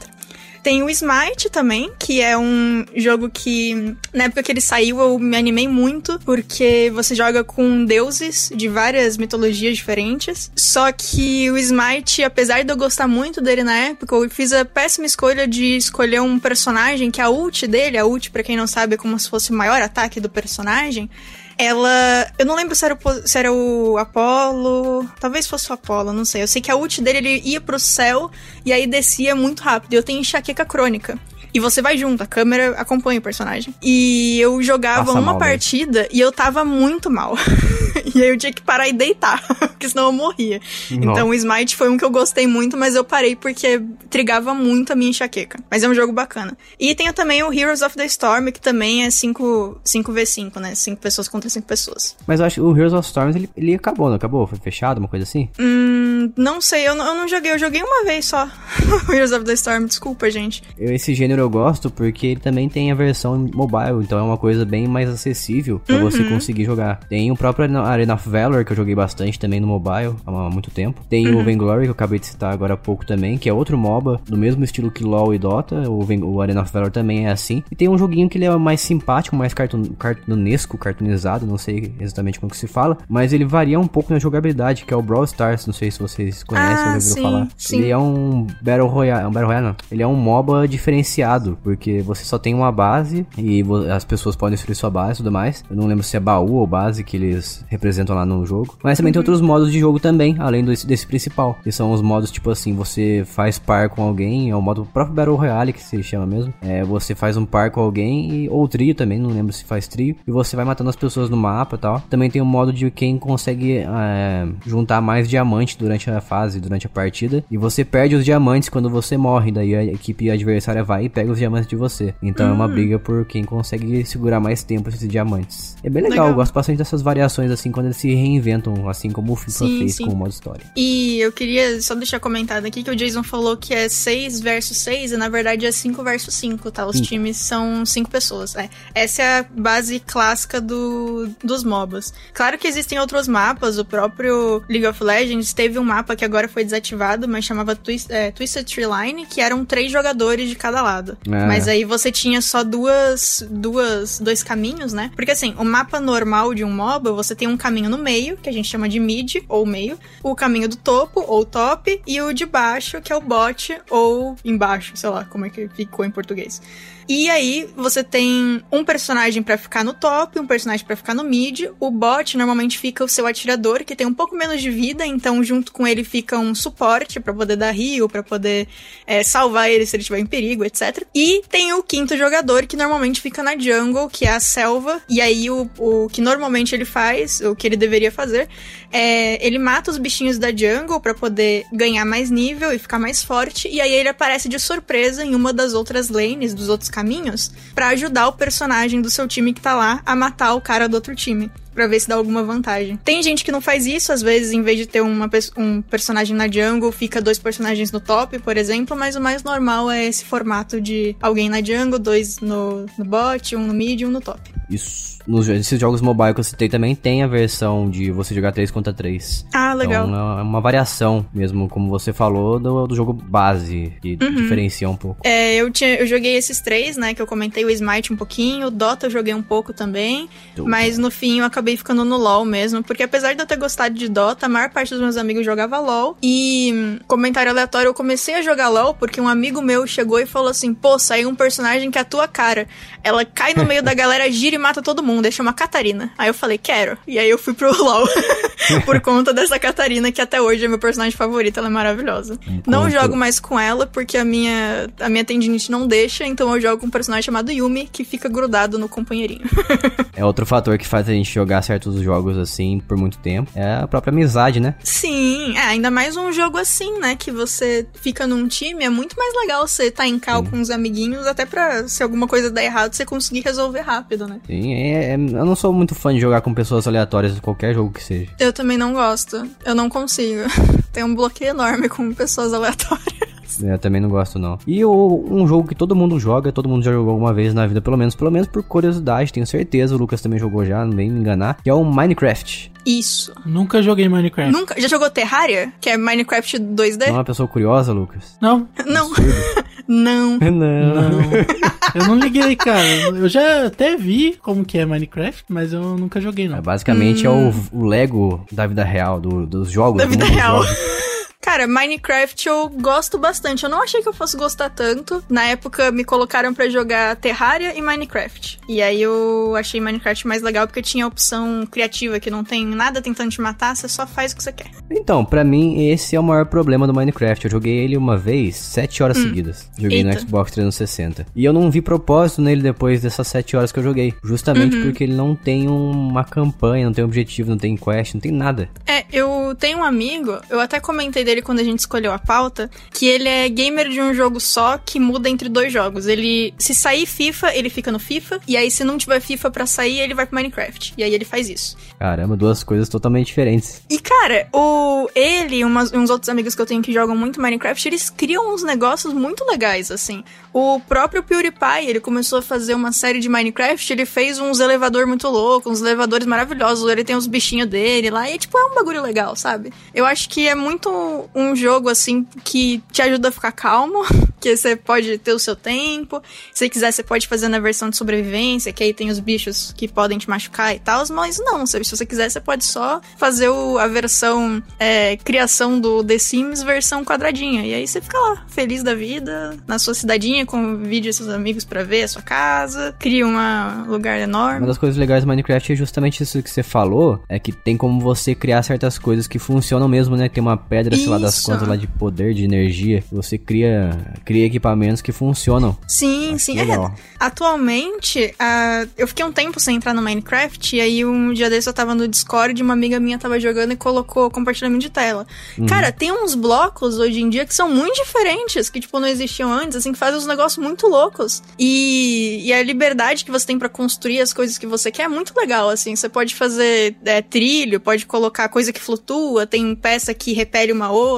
S3: Tem o Smite também, que é um jogo que, na época que ele saiu, eu me animei muito, porque você joga com deuses de várias mitologias diferentes. Só que o Smite, apesar de eu gostar muito dele na época, eu fiz a péssima escolha de escolher um personagem que a ult dele, a ult, para quem não sabe, é como se fosse o maior ataque do personagem ela. Eu não lembro se era, o, se era o Apolo. Talvez fosse o Apolo, não sei. Eu sei que a ult dele ele ia pro céu e aí descia muito rápido. Eu tenho enxaqueca crônica. E você vai junto, a câmera acompanha o personagem. E eu jogava Passa uma partida e eu tava muito mal. e aí eu tinha que parar e deitar, porque senão eu morria. Nossa. Então o Smite foi um que eu gostei muito, mas eu parei porque trigava muito a minha enxaqueca. Mas é um jogo bacana. E tem também o Heroes of the Storm, que também é 5, 5v5, né? 5 pessoas contra 5 pessoas.
S1: Mas eu acho que o Heroes of Storms ele, ele acabou, não acabou? Foi fechado, uma coisa assim?
S3: Hum, não sei, eu não, eu não joguei. Eu joguei uma vez só. Heroes of the Storm, desculpa, gente.
S1: Esse gênero eu gosto porque ele também tem a versão mobile, então é uma coisa bem mais acessível para uhum. você conseguir jogar. Tem o próprio Arena of Valor, que eu joguei bastante também no mobile há muito tempo. Tem uhum. o Vainglory, que eu acabei de citar agora há pouco também, que é outro MOBA do mesmo estilo que LoL e Dota. O, o Arena of Valor também é assim. E tem um joguinho que ele é mais simpático, mais cartun cartunesco, cartunizado, não sei exatamente como que se fala, mas ele varia um pouco na jogabilidade, que é o Brawl Stars, não sei se vocês conhecem ah, ouviram falar. Sim. Ele é um Battle Royale, um Battle Royale não. Ele é um MOBA diferenciado, porque você só tem uma base e as pessoas podem destruir sua base e tudo mais. Eu não lembro se é baú ou base que eles representam lá no jogo. Mas também uhum. tem outros modos de jogo também, além desse, desse principal. Que são os modos tipo assim, você faz par com alguém, é o modo próprio Battle Royale que se chama mesmo. É, você faz um par com alguém, e, ou trio também, não lembro se faz trio. E você vai matando as pessoas no mapa e tal. Também tem o modo de quem consegue é, juntar mais diamantes durante a fase, durante a partida. E você perde os diamantes quando você morre. Daí a equipe adversária vai e pega os diamantes de você. Então é uma hum. briga por quem consegue segurar mais tempo esses diamantes. É bem legal, legal. eu gosto bastante dessas variações, assim, quando eles se reinventam, assim como o FIFA sim, fez sim. com o modo história.
S3: E eu queria só deixar comentado aqui que o Jason falou que é 6 versus 6 e na verdade é 5 versus 5, tá? Os sim. times são 5 pessoas. É. Essa é a base clássica do, dos MOBAs. Claro que existem outros mapas, o próprio League of Legends teve um mapa que agora foi desativado, mas chamava Twist, é, Twisted Tree Line, que eram três jogadores de cada lado. É. Mas aí você tinha só duas, duas, dois caminhos, né? Porque assim, o mapa normal de um MOBA, você tem um caminho no meio, que a gente chama de mid, ou meio, o caminho do topo, ou top, e o de baixo, que é o bot, ou embaixo, sei lá como é que ficou em português. E aí você tem um personagem para ficar no top, um personagem para ficar no mid. O bot normalmente fica o seu atirador, que tem um pouco menos de vida, então junto com ele fica um suporte para poder dar heal, para poder é, salvar ele se ele estiver em perigo, etc. E tem o quinto jogador, que normalmente fica na jungle, que é a selva. E aí o, o que normalmente ele faz, o que ele deveria fazer, é ele mata os bichinhos da jungle para poder ganhar mais nível e ficar mais forte. E aí ele aparece de surpresa em uma das outras lanes, dos outros caminhos para ajudar o personagem do seu time que tá lá a matar o cara do outro time para ver se dá alguma vantagem. Tem gente que não faz isso, às vezes, em vez de ter uma, um personagem na jungle, fica dois personagens no top, por exemplo, mas o mais normal é esse formato de alguém na jungle, dois no, no bot, um no mid e um no top.
S1: Isso nos esses jogos mobile que eu citei também tem a versão de você jogar 3 contra 3.
S3: Ah, legal.
S1: Então, é uma variação mesmo, como você falou, do, do jogo base, que uhum. diferencia um pouco.
S3: É, eu, tinha, eu joguei esses três, né, que eu comentei o Smite um pouquinho, o Dota eu joguei um pouco também, Dota. mas no fim eu acabei ficando no LoL mesmo, porque apesar de eu ter gostado de Dota, a maior parte dos meus amigos jogava LoL, e comentário aleatório, eu comecei a jogar LoL porque um amigo meu chegou e falou assim, pô, saiu um personagem que é a tua cara. Ela cai no meio da galera, gira e mata todo mundo mundo, chama Catarina. Aí eu falei, quero. E aí eu fui pro LoL por conta dessa Catarina, que até hoje é meu personagem favorito, ela é maravilhosa. Um não jogo mais com ela, porque a minha, a minha tendinite não deixa, então eu jogo com um personagem chamado Yumi, que fica grudado no companheirinho.
S1: é outro fator que faz a gente jogar jogar certos jogos assim por muito tempo é a própria amizade, né?
S3: Sim, é, ainda mais um jogo assim, né? Que você fica num time, é muito mais legal você estar tá em cal Sim. com os amiguinhos, até pra se alguma coisa der errado, você conseguir resolver rápido, né?
S1: Sim, é, é, eu não sou muito fã de jogar com pessoas aleatórias, qualquer jogo que seja.
S3: Eu também não gosto. Eu não consigo. Tem um bloqueio enorme com pessoas aleatórias.
S1: Eu também não gosto, não. E o, um jogo que todo mundo joga, todo mundo já jogou alguma vez na vida, pelo menos, pelo menos por curiosidade, tenho certeza, o Lucas também jogou já, não vem me enganar, que é o Minecraft.
S3: Isso.
S2: Nunca joguei Minecraft.
S3: Nunca? Já jogou Terraria? Que é Minecraft 2D?
S1: Não é uma pessoa curiosa, Lucas?
S2: Não.
S3: Não. não.
S1: Não. Não.
S2: eu não liguei, cara. Eu já até vi como que é Minecraft, mas eu nunca joguei, não. É,
S1: basicamente hum. é o, o Lego da vida real, do, dos jogos.
S3: Da vida real. Jogos. Cara, Minecraft eu gosto bastante. Eu não achei que eu fosse gostar tanto. Na época me colocaram para jogar Terraria e Minecraft. E aí eu achei Minecraft mais legal porque tinha a opção criativa que não tem nada tentando te matar, você só faz o que você quer.
S1: Então, para mim esse é o maior problema do Minecraft. Eu joguei ele uma vez, sete horas hum. seguidas. Joguei Eita. no Xbox 360. E eu não vi propósito nele depois dessas sete horas que eu joguei. Justamente uhum. porque ele não tem uma campanha, não tem objetivo, não tem quest, não tem nada.
S3: É, eu tenho um amigo, eu até comentei dele quando a gente escolheu a pauta, que ele é gamer de um jogo só que muda entre dois jogos. Ele, se sair FIFA, ele fica no FIFA, e aí se não tiver FIFA para sair, ele vai pro Minecraft. E aí ele faz isso.
S1: Caramba, duas coisas totalmente diferentes.
S3: E cara, o ele e uns outros amigos que eu tenho que jogam muito Minecraft, eles criam uns negócios muito legais, assim. O próprio PewDiePie, ele começou a fazer uma série de Minecraft, ele fez uns elevador muito loucos, uns elevadores maravilhosos, ele tem os bichinhos dele lá, e tipo, é um bagulho legal, sabe? Eu acho que é muito um jogo, assim, que te ajuda a ficar calmo, que você pode ter o seu tempo. Se quiser, você pode fazer na versão de sobrevivência, que aí tem os bichos que podem te machucar e tal, mas não, se você quiser, você pode só fazer o, a versão é, criação do The Sims versão quadradinha. E aí você fica lá, feliz da vida, na sua cidadinha, convide seus amigos para ver a sua casa, cria um lugar enorme.
S1: Uma das coisas legais do Minecraft é justamente isso que você falou, é que tem como você criar certas coisas que funcionam mesmo, né? Tem uma pedra, sei lá, das contas lá de poder, de energia. Você cria, cria equipamentos que funcionam.
S3: Sim, Acho sim. É, atualmente, uh, eu fiquei um tempo sem entrar no Minecraft, e aí um dia desse eu tava no Discord e uma amiga minha tava jogando e colocou compartilhamento de tela. Uhum. Cara, tem uns blocos hoje em dia que são muito diferentes, que, tipo, não existiam antes, assim, que fazem uns negócios muito loucos. E, e a liberdade que você tem para construir as coisas que você quer é muito legal, assim. Você pode fazer é, trilho, pode colocar coisa que flutua, tem peça que repele uma outra.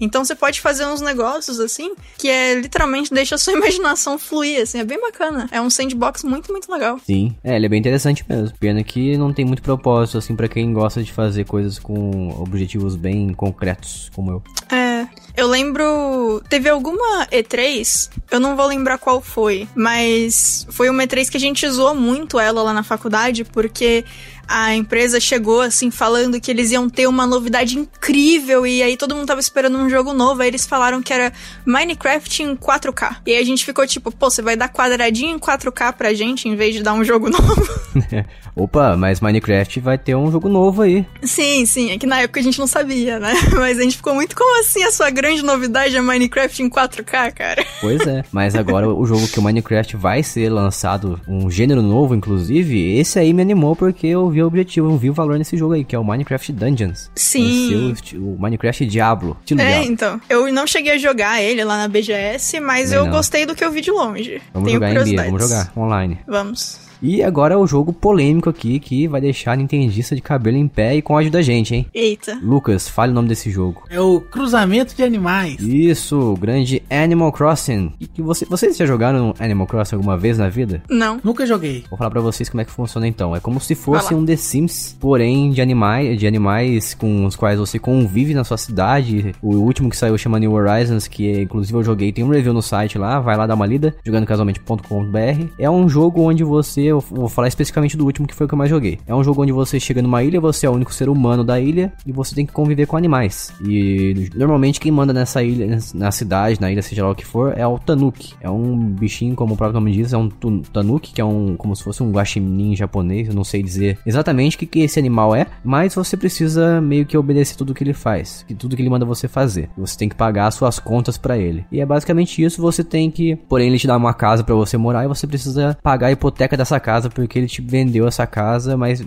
S3: Então você pode fazer uns negócios assim que é literalmente deixa a sua imaginação fluir, assim, é bem bacana. É um sandbox muito, muito legal.
S1: Sim, é, ele é bem interessante mesmo. Pena que não tem muito propósito, assim, para quem gosta de fazer coisas com objetivos bem concretos, como eu.
S3: É, eu lembro. Teve alguma E3, eu não vou lembrar qual foi, mas foi uma E3 que a gente zoou muito ela lá na faculdade, porque a empresa chegou assim falando que eles iam ter uma novidade incrível e aí todo mundo tava esperando um jogo novo, aí eles falaram que era Minecraft em 4K. E aí a gente ficou tipo, pô, você vai dar quadradinho em 4K pra gente em vez de dar um jogo novo?
S1: Opa, mas Minecraft vai ter um jogo novo aí.
S3: Sim, sim, é que na época a gente não sabia, né? Mas a gente ficou muito como assim a sua grande novidade é Minecraft em 4K, cara?
S1: Pois é, mas agora o jogo que o Minecraft vai ser lançado, um gênero novo inclusive, esse aí me animou porque eu vi o objetivo, eu vi o valor nesse jogo aí, que é o Minecraft Dungeons.
S3: Sim.
S1: o Minecraft Diablo.
S3: é, Diablo. então. Eu não cheguei a jogar ele lá na BGS, mas eu não. gostei do que eu vi de longe.
S1: Vamos Tenho jogar em vamos jogar online.
S3: Vamos.
S1: E agora é o jogo polêmico aqui que vai deixar a Nintendista de cabelo em pé e com a ajuda da gente, hein?
S3: Eita.
S1: Lucas, fale o nome desse jogo.
S2: É o Cruzamento de Animais.
S1: Isso, o grande Animal Crossing. E que você, vocês já jogaram Animal Crossing alguma vez na vida?
S3: Não.
S2: Nunca joguei.
S1: Vou falar para vocês como é que funciona então. É como se fosse um The Sims, porém de animais, de animais com os quais você convive na sua cidade. O último que saiu chama New Horizons, que inclusive eu joguei, tem um review no site lá, vai lá dar uma lida, jogandocasualmente.com.br. É um jogo onde você eu vou falar especificamente do último que foi o que eu mais joguei. É um jogo onde você chega numa ilha, você é o único ser humano da ilha e você tem que conviver com animais. E normalmente quem manda nessa ilha, na cidade, na ilha, seja lá o que for, é o Tanuki. É um bichinho, como o próprio nome diz, é um Tanuki, que é um como se fosse um guaxinim japonês, eu não sei dizer exatamente o que, que esse animal é, mas você precisa meio que obedecer tudo que ele faz, que tudo que ele manda você fazer. Você tem que pagar as suas contas para ele. E é basicamente isso, você tem que, porém ele te dá uma casa para você morar e você precisa pagar a hipoteca dessa casa porque ele te vendeu essa casa, mas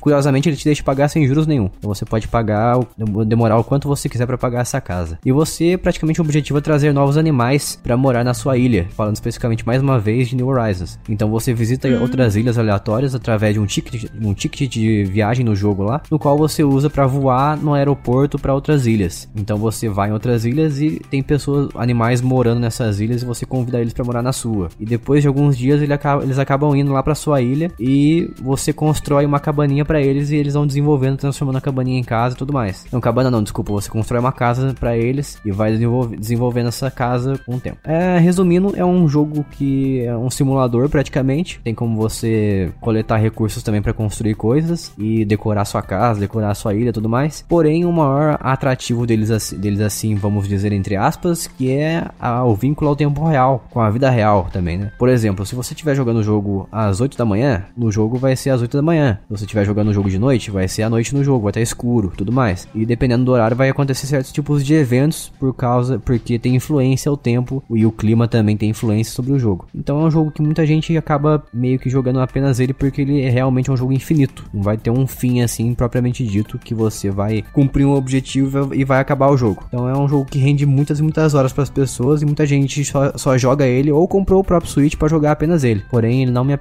S1: curiosamente ele te deixa pagar sem juros nenhum. Então você pode pagar, demorar o quanto você quiser pra pagar essa casa. E você, praticamente, o objetivo é trazer novos animais pra morar na sua ilha, falando especificamente mais uma vez de New Horizons. Então você visita outras ilhas aleatórias através de um ticket, um ticket de viagem no jogo lá, no qual você usa pra voar no aeroporto pra outras ilhas. Então você vai em outras ilhas e tem pessoas, animais morando nessas ilhas e você convida eles pra morar na sua. E depois de alguns dias ele acaba- eles acabam indo lá pra sua ilha e você constrói uma cabaninha pra eles e eles vão desenvolvendo, transformando a cabaninha em casa e tudo mais. Não, cabana não, desculpa, você constrói uma casa pra eles e vai desenvolve- desenvolvendo essa casa com o tempo. É, resumindo, é um jogo que é um simulador praticamente. Tem como você coletar recursos também pra construir coisas e decorar sua casa, decorar sua ilha tudo mais. Porém, o maior atrativo deles, assim- deles assim, vamos dizer entre aspas, que é a- o vínculo ao tempo real, com a vida real também, né? Por exemplo, se você estiver jogando o jogo às 8 da manhã, no jogo vai ser às 8 da manhã. Se você estiver jogando o jogo de noite, vai ser à noite no jogo, vai estar escuro, tudo mais. E dependendo do horário vai acontecer certos tipos de eventos por causa porque tem influência ao tempo e o clima também tem influência sobre o jogo. Então é um jogo que muita gente acaba meio que jogando apenas ele porque ele é realmente um jogo infinito. Não vai ter um fim assim propriamente dito que você vai cumprir um objetivo e vai acabar o jogo. Então é um jogo que rende muitas e muitas horas para as pessoas e muita gente só, só joga ele ou comprou o próprio Switch para jogar apenas ele. Porém, ele não me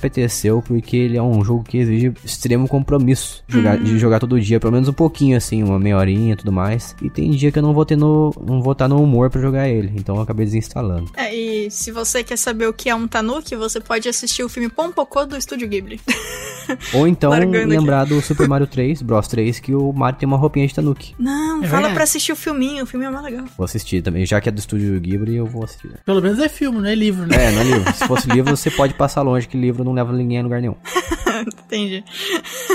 S1: porque ele é um jogo que exige extremo compromisso de jogar, de jogar todo dia, pelo menos um pouquinho assim, uma meia horinha e tudo mais. E tem dia que eu não vou ter no não vou estar no humor para jogar ele, então eu acabei desinstalando.
S3: É, e se você quer saber o que é um Tanuki, você pode assistir o filme Pompocô do Estúdio Ghibli.
S1: Ou então
S3: Largando
S1: lembrar do Super Mario 3, Bros 3, que o Mario tem uma roupinha de Tanuki.
S3: Não,
S2: É
S3: fala pra assistir o filminho, o filme é mais legal.
S1: Vou assistir também, já que é do estúdio Ghibli, eu vou assistir.
S2: Pelo menos é filme, não é livro, né?
S1: É, não é livro. Se fosse livro, você pode passar longe, que livro não leva ninguém a lugar nenhum.
S3: Entendi.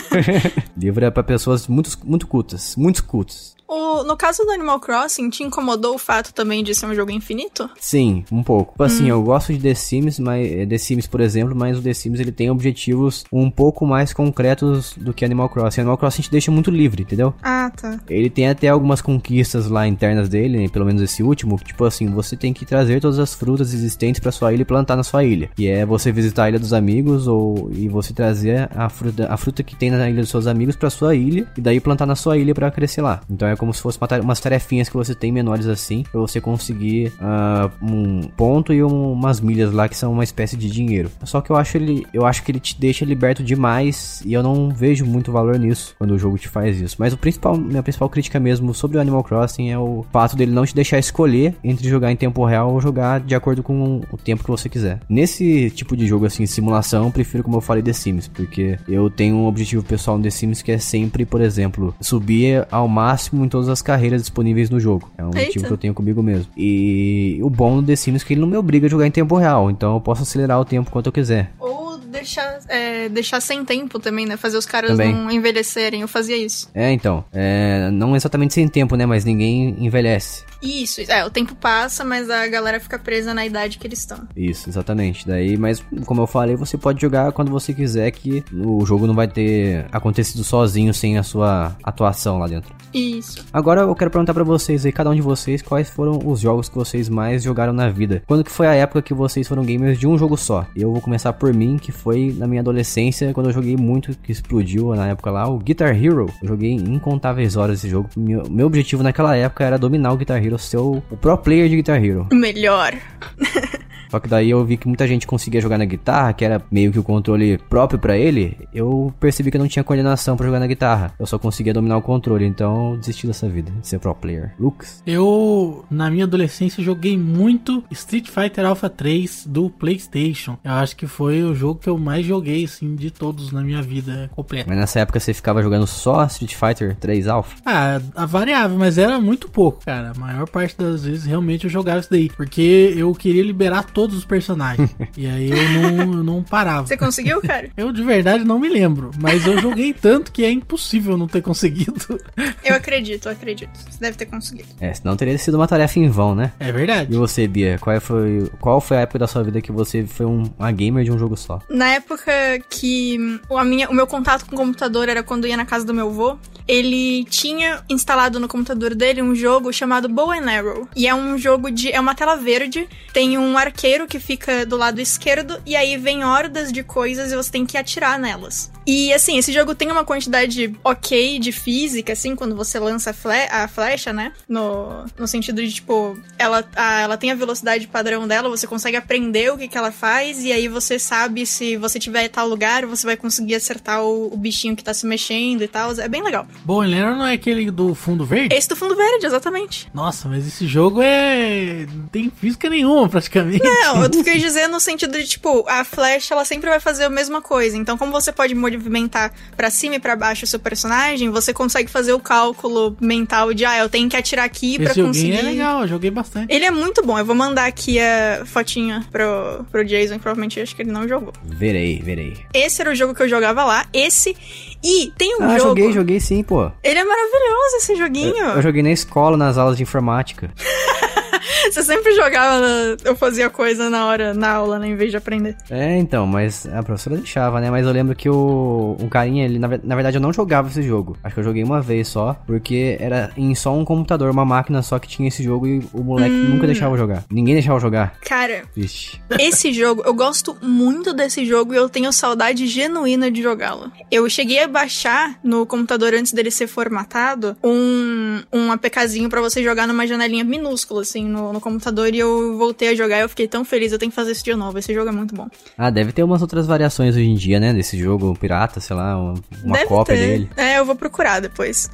S1: Livro é pra pessoas muito, muito cultas, muito cultas.
S3: O, no caso do Animal Crossing, te incomodou o fato também de ser um jogo infinito?
S1: Sim, um pouco. Tipo Assim, eu gosto de The Sims, mas eh, The Sims, por exemplo, mas o The Sims ele tem objetivos um pouco mais concretos do que Animal Crossing. Animal Crossing te deixa muito livre, entendeu?
S3: Ah, tá.
S1: Ele tem até algumas conquistas lá internas dele, né, pelo menos esse último, que, tipo assim, você tem que trazer todas as frutas existentes pra sua ilha e plantar na sua ilha. E é você visitar a ilha dos amigos ou e você trazer a fruta, a fruta que tem na ilha dos seus amigos pra sua ilha e daí plantar na sua ilha pra crescer lá. Então é como se fosse uma umas tarefinhas que você tem menores assim, pra você conseguir ah, um ponto e um- umas milhas lá que são uma espécie de dinheiro. Só que eu acho ele, eu acho que ele te deixa liberto demais e eu não vejo muito valor nisso quando o jogo te faz isso. Mas o principal, minha principal crítica mesmo sobre o Animal Crossing é o fato dele não te deixar escolher entre jogar em tempo real ou jogar de acordo com o tempo que você quiser. Nesse tipo de jogo assim, simulação, prefiro como eu falei The Sims, porque eu tenho um objetivo pessoal no The Sims que é sempre, por exemplo, subir ao máximo todas as carreiras disponíveis no jogo. É um
S3: Eita.
S1: que eu tenho comigo mesmo. E o bom do The Sims é que ele não me obriga a jogar em tempo real, então eu posso acelerar o tempo quanto eu quiser.
S3: Ou deixar, é, deixar sem tempo também, né? Fazer os caras
S1: Também.
S3: não envelhecerem. Eu fazia isso.
S1: É, então, é, não exatamente sem tempo, né, mas ninguém envelhece.
S3: Isso, é, o tempo passa, mas a galera fica presa na idade que eles estão.
S1: Isso, exatamente. Daí, mas como eu falei, você pode jogar quando você quiser, que o jogo não vai ter acontecido sozinho sem a sua atuação lá dentro.
S3: Isso.
S1: Agora eu quero perguntar pra vocês aí, cada um de vocês, quais foram os jogos que vocês mais jogaram na vida? Quando que foi a época que vocês foram gamers de um jogo só? Eu vou começar por mim, que foi na minha adolescência, quando eu joguei muito, que explodiu na época lá, o Guitar Hero. Eu joguei incontáveis horas esse jogo. Meu, meu objetivo naquela época era dominar o Guitar Hero, ser o, o pro player de Guitar Hero.
S3: Melhor.
S1: Só que daí eu vi que muita gente conseguia jogar na guitarra, que era meio que o controle próprio pra ele. Eu percebi que eu não tinha coordenação pra jogar na guitarra. Eu só conseguia dominar o controle, então eu desisti dessa vida, de ser pro player. Lucas?
S2: Eu, na minha adolescência, joguei muito Street Fighter Alpha 3 do PlayStation. Eu acho que foi o jogo que eu mais joguei, assim, de todos na minha vida completa.
S1: Mas nessa época você ficava jogando só Street Fighter 3 Alpha?
S2: Ah, a variável, mas era muito pouco, cara. A maior parte das vezes realmente eu jogava isso daí. Porque eu queria liberar todos os personagens. e aí eu não, eu não parava.
S3: Você conseguiu, cara?
S2: Eu de verdade não me lembro, mas eu joguei tanto que é impossível não ter conseguido.
S3: Eu acredito, eu acredito. Você deve ter conseguido.
S1: É, senão teria sido uma tarefa em vão, né?
S2: É
S1: E
S2: verdade.
S1: você, Bia, qual foi, qual foi a época da sua vida que você foi um, uma gamer de um jogo só?
S3: Na época que a minha, o meu contato com o computador era quando eu ia na casa do meu avô, ele tinha instalado no computador dele um jogo chamado Bow and Arrow. E é um jogo de. É uma tela verde, tem um arcade que fica do lado esquerdo, e aí vem hordas de coisas e você tem que atirar nelas. E assim, esse jogo tem uma quantidade ok de física, assim, quando você lança a, fle a flecha, né? No, no sentido de, tipo, ela, a, ela tem a velocidade padrão dela, você consegue aprender o que, que ela faz, e aí você sabe se você tiver em tal lugar, você vai conseguir acertar o, o bichinho que tá se mexendo e tal. É bem legal.
S2: Bom, ele não é aquele do fundo verde?
S3: Esse do fundo verde, exatamente.
S2: Nossa, mas esse jogo é. Não tem física nenhuma, praticamente.
S3: Não, eu fiquei dizendo no sentido de, tipo, a flecha ela sempre vai fazer a mesma coisa. Então, como você pode movimentar para cima e para baixo o seu personagem, você consegue fazer o cálculo mental de, ah, eu tenho que atirar aqui para conseguir.
S2: é legal, eu joguei bastante.
S3: Ele é muito bom. Eu vou mandar aqui a fotinha pro, pro Jason, que provavelmente acho que ele não jogou.
S1: Verei, verei.
S3: Esse era o jogo que eu jogava lá. Esse. E tem um
S1: ah,
S3: jogo.
S1: joguei, joguei sim, pô.
S3: Ele é maravilhoso, esse joguinho.
S1: Eu, eu joguei na escola, nas aulas de informática.
S3: Você sempre jogava, na... eu fazia coisa na hora, na aula, né, em vez de aprender.
S1: É, então, mas a professora deixava, né? Mas eu lembro que o, o carinha, ele, na, na verdade, eu não jogava esse jogo. Acho que eu joguei uma vez só, porque era em só um computador, uma máquina só que tinha esse jogo e o moleque hum. nunca deixava eu jogar. Ninguém deixava eu jogar.
S3: Cara, Vixe. esse jogo, eu gosto muito desse jogo e eu tenho saudade genuína de jogá-lo. Eu cheguei a baixar no computador antes dele ser formatado um, um APKzinho para você jogar numa janelinha minúscula, assim, no, no computador e eu voltei a jogar e eu fiquei tão feliz, eu tenho que fazer isso de novo. Esse jogo é muito bom.
S1: Ah, deve ter umas outras variações hoje em dia, né? Desse jogo pirata, sei lá, uma, uma cópia ter. dele.
S3: É, eu vou procurar depois.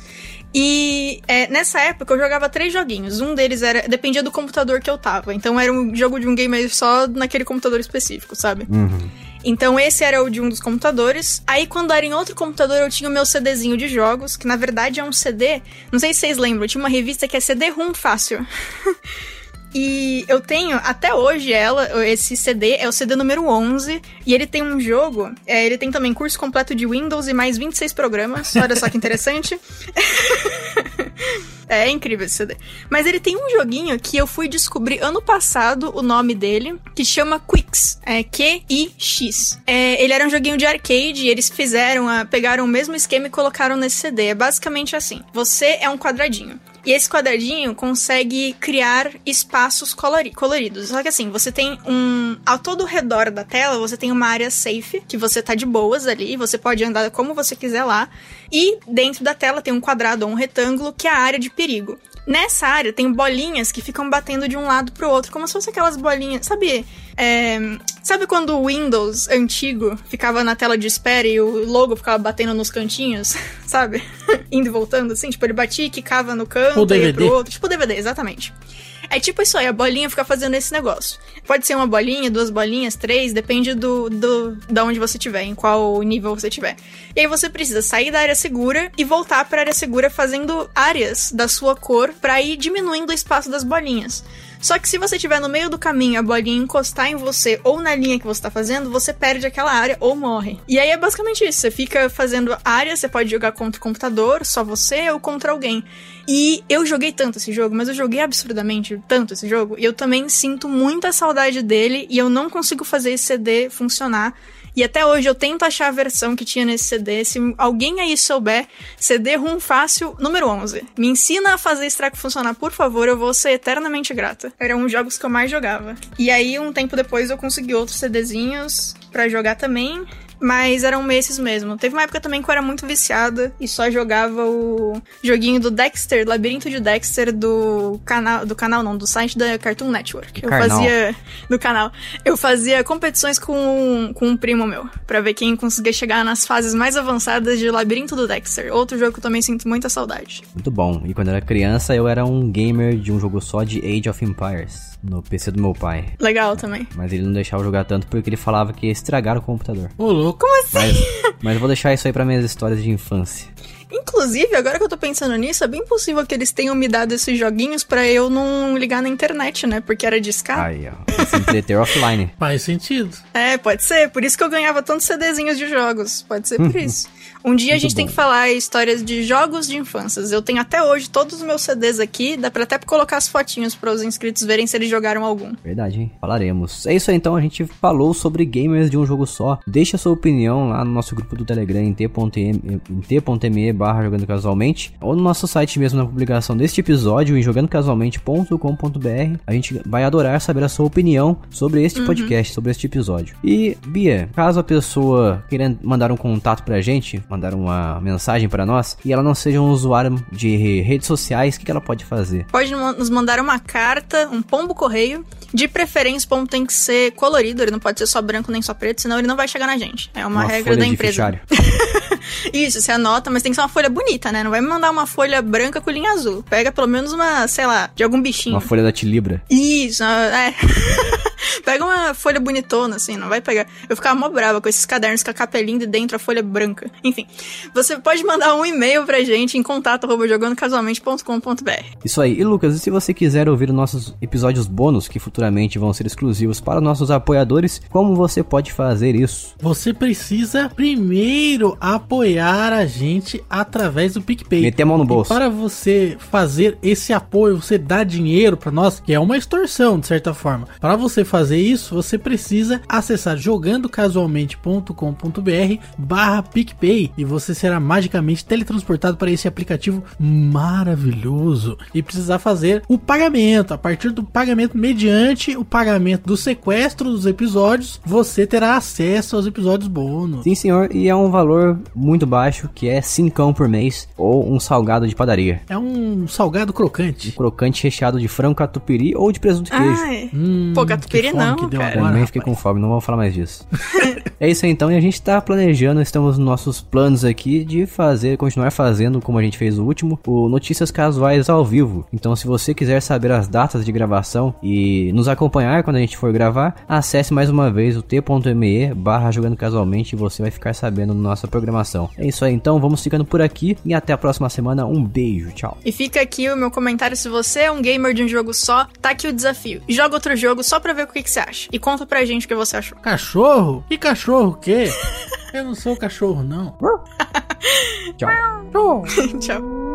S3: E é, nessa época eu jogava três joguinhos. Um deles era. dependia do computador que eu tava. Então era um jogo de um gamer só naquele computador específico, sabe?
S1: Uhum.
S3: Então esse era o de um dos computadores. Aí quando era em outro computador eu tinha o meu CDzinho de jogos, que na verdade é um CD. Não sei se vocês lembram, tinha uma revista que é CD-ROM fácil. E eu tenho até hoje ela, esse CD, é o CD número 11, e ele tem um jogo, é, ele tem também curso completo de Windows e mais 26 programas, olha só que interessante. é, é incrível esse CD. Mas ele tem um joguinho que eu fui descobrir ano passado o nome dele, que chama Quix, é Q-I-X. É, ele era um joguinho de arcade e eles fizeram, a, pegaram o mesmo esquema e colocaram nesse CD. É basicamente assim, você é um quadradinho. E esse quadradinho consegue criar espaços colori coloridos. Só que assim, você tem um. Ao todo redor da tela, você tem uma área safe, que você tá de boas ali, você pode andar como você quiser lá. E dentro da tela tem um quadrado ou um retângulo, que é a área de perigo. Nessa área tem bolinhas que ficam batendo de um lado pro outro, como se fossem aquelas bolinhas. Sabe? É, sabe quando o Windows antigo ficava na tela de espera e o logo ficava batendo nos cantinhos? Sabe? Indo e voltando, assim? Tipo, ele batia e quicava no canto,
S2: e ia pro
S3: outro. Tipo DVD, exatamente. É tipo isso aí, a bolinha fica fazendo esse negócio. Pode ser uma bolinha, duas bolinhas, três, depende do, do da onde você estiver, em qual nível você estiver. E aí você precisa sair da área segura e voltar para a área segura fazendo áreas da sua cor para ir diminuindo o espaço das bolinhas. Só que se você estiver no meio do caminho, a bolinha encostar em você ou na linha que você tá fazendo, você perde aquela área ou morre. E aí é basicamente isso. Você fica fazendo área, você pode jogar contra o computador, só você ou contra alguém. E eu joguei tanto esse jogo, mas eu joguei absurdamente tanto esse jogo, e eu também sinto muita saudade dele e eu não consigo fazer esse CD funcionar. E até hoje eu tento achar a versão que tinha nesse CD. Se alguém aí souber, CD RUM fácil número 11. Me ensina a fazer esse treco funcionar, por favor, eu vou ser eternamente grata. Eram os jogos que eu mais jogava. E aí, um tempo depois, eu consegui outros CDzinhos para jogar também. Mas eram esses mesmo. Teve uma época também que eu era muito viciada e só jogava o joguinho do Dexter, Labirinto de Dexter do canal, do canal não, do site da Cartoon Network. Eu
S1: Carnal.
S3: fazia do canal. Eu fazia competições com, com um primo meu, para ver quem conseguia chegar nas fases mais avançadas de Labirinto do Dexter. Outro jogo que eu também sinto muita saudade.
S1: Muito bom. E quando eu era criança, eu era um gamer de um jogo só de Age of Empires no PC do meu pai.
S3: Legal também.
S1: Mas ele não deixava jogar tanto porque ele falava que ia estragar o computador.
S2: Ô, louco.
S3: Como assim?
S1: Mas, mas eu vou deixar isso aí para minhas histórias de infância.
S3: Inclusive, agora que eu tô pensando nisso, é bem possível que eles tenham me dado esses joguinhos para eu não ligar na internet, né? Porque era discado.
S1: Aí, ó. Se entreter offline.
S2: Faz sentido.
S3: É, pode ser. Por isso que eu ganhava tantos CDzinhos de jogos. Pode ser por isso. Um dia a gente tem que falar histórias de jogos de infâncias. Eu tenho até hoje todos os meus CDs aqui, dá pra até colocar as fotinhos para os inscritos verem se eles jogaram algum.
S1: Verdade, hein? Falaremos. É isso aí, então, a gente falou sobre gamers de um jogo só. Deixa a sua opinião lá no nosso grupo do Telegram em t.me barra jogando casualmente, ou no nosso site mesmo na publicação deste episódio, em jogandocasualmente.com.br. A gente vai adorar saber a sua opinião sobre este podcast, sobre este episódio. E, Bia, caso a pessoa queira mandar um contato pra gente, mandar uma mensagem pra nós, e ela não seja um usuário de redes sociais, o que, ela pode fazer?
S3: Pode nos mandar uma carta, um pombo correio. De preferência, o pombo tem que ser colorido, ele não pode ser só branco nem só preto, senão ele não vai chegar na gente. É uma, regra
S1: folha
S3: da empresa. Isso, você anota, mas tem que ser uma folha bonita, né? Não vai me mandar uma folha branca com linha azul. Pega pelo menos uma, sei lá, de algum bichinho.
S1: Uma folha da Tilibra.
S3: Isso, é. Pega uma folha bonitona, assim, não vai pegar. Eu ficava mó brava com esses cadernos com a capa é linda e dentro a folha branca. Enfim, você pode mandar um e-mail pra gente em contato arroba jogandocasualmente.com.br.
S1: Isso aí. E Lucas, e se você quiser ouvir os nossos episódios bônus, que futuramente vão ser exclusivos para nossos apoiadores, como você pode fazer isso?
S2: Você precisa primeiro apoiar a gente através do PicPay.
S1: Meter a mão no
S2: E
S1: bolso.
S2: para você fazer esse apoio, você dar dinheiro para nós, que é uma extorsão de certa forma. Para você fazer isso, você precisa acessar jogandocasualmente.com.br barra PicPay e você será magicamente teletransportado para esse aplicativo maravilhoso e precisar fazer o pagamento. A partir do pagamento mediante o pagamento do sequestro dos episódios, você terá acesso aos episódios bônus.
S1: Sim, senhor, e é um valor muito baixo, que é 5 por mês, ou um salgado de padaria.
S2: É um salgado crocante.
S1: Crocante recheado de frango catupiry ou de presunto e queijo.
S3: Ai.
S2: Hum,
S3: Pô, catupiry não,
S2: que deu
S3: cara.
S2: agora,
S1: Também fiquei com fome, não vamos falar mais disso. é isso aí então, e a gente tá planejando, estamos nos nossos planos aqui de fazer, continuar fazendo, como a gente fez o último, o Notícias Casuais ao vivo. Então, se você quiser saber as datas de gravação e nos acompanhar quando a gente for gravar, acesse mais uma vez o t.me barra jogando casualmente e você vai ficar sabendo da nossa programação. É isso aí então, vamos ficando por aqui e até a próxima semana. Um beijo, tchau.
S3: E fica aqui o meu comentário se você é um gamer de um jogo só, tá aqui o desafio. Joga outro jogo só pra ver o que, que você acha. E conta pra gente o que você achou.
S2: Cachorro? Que cachorro o quê? Eu não sou cachorro, não.
S1: Tchau.
S3: Tchau.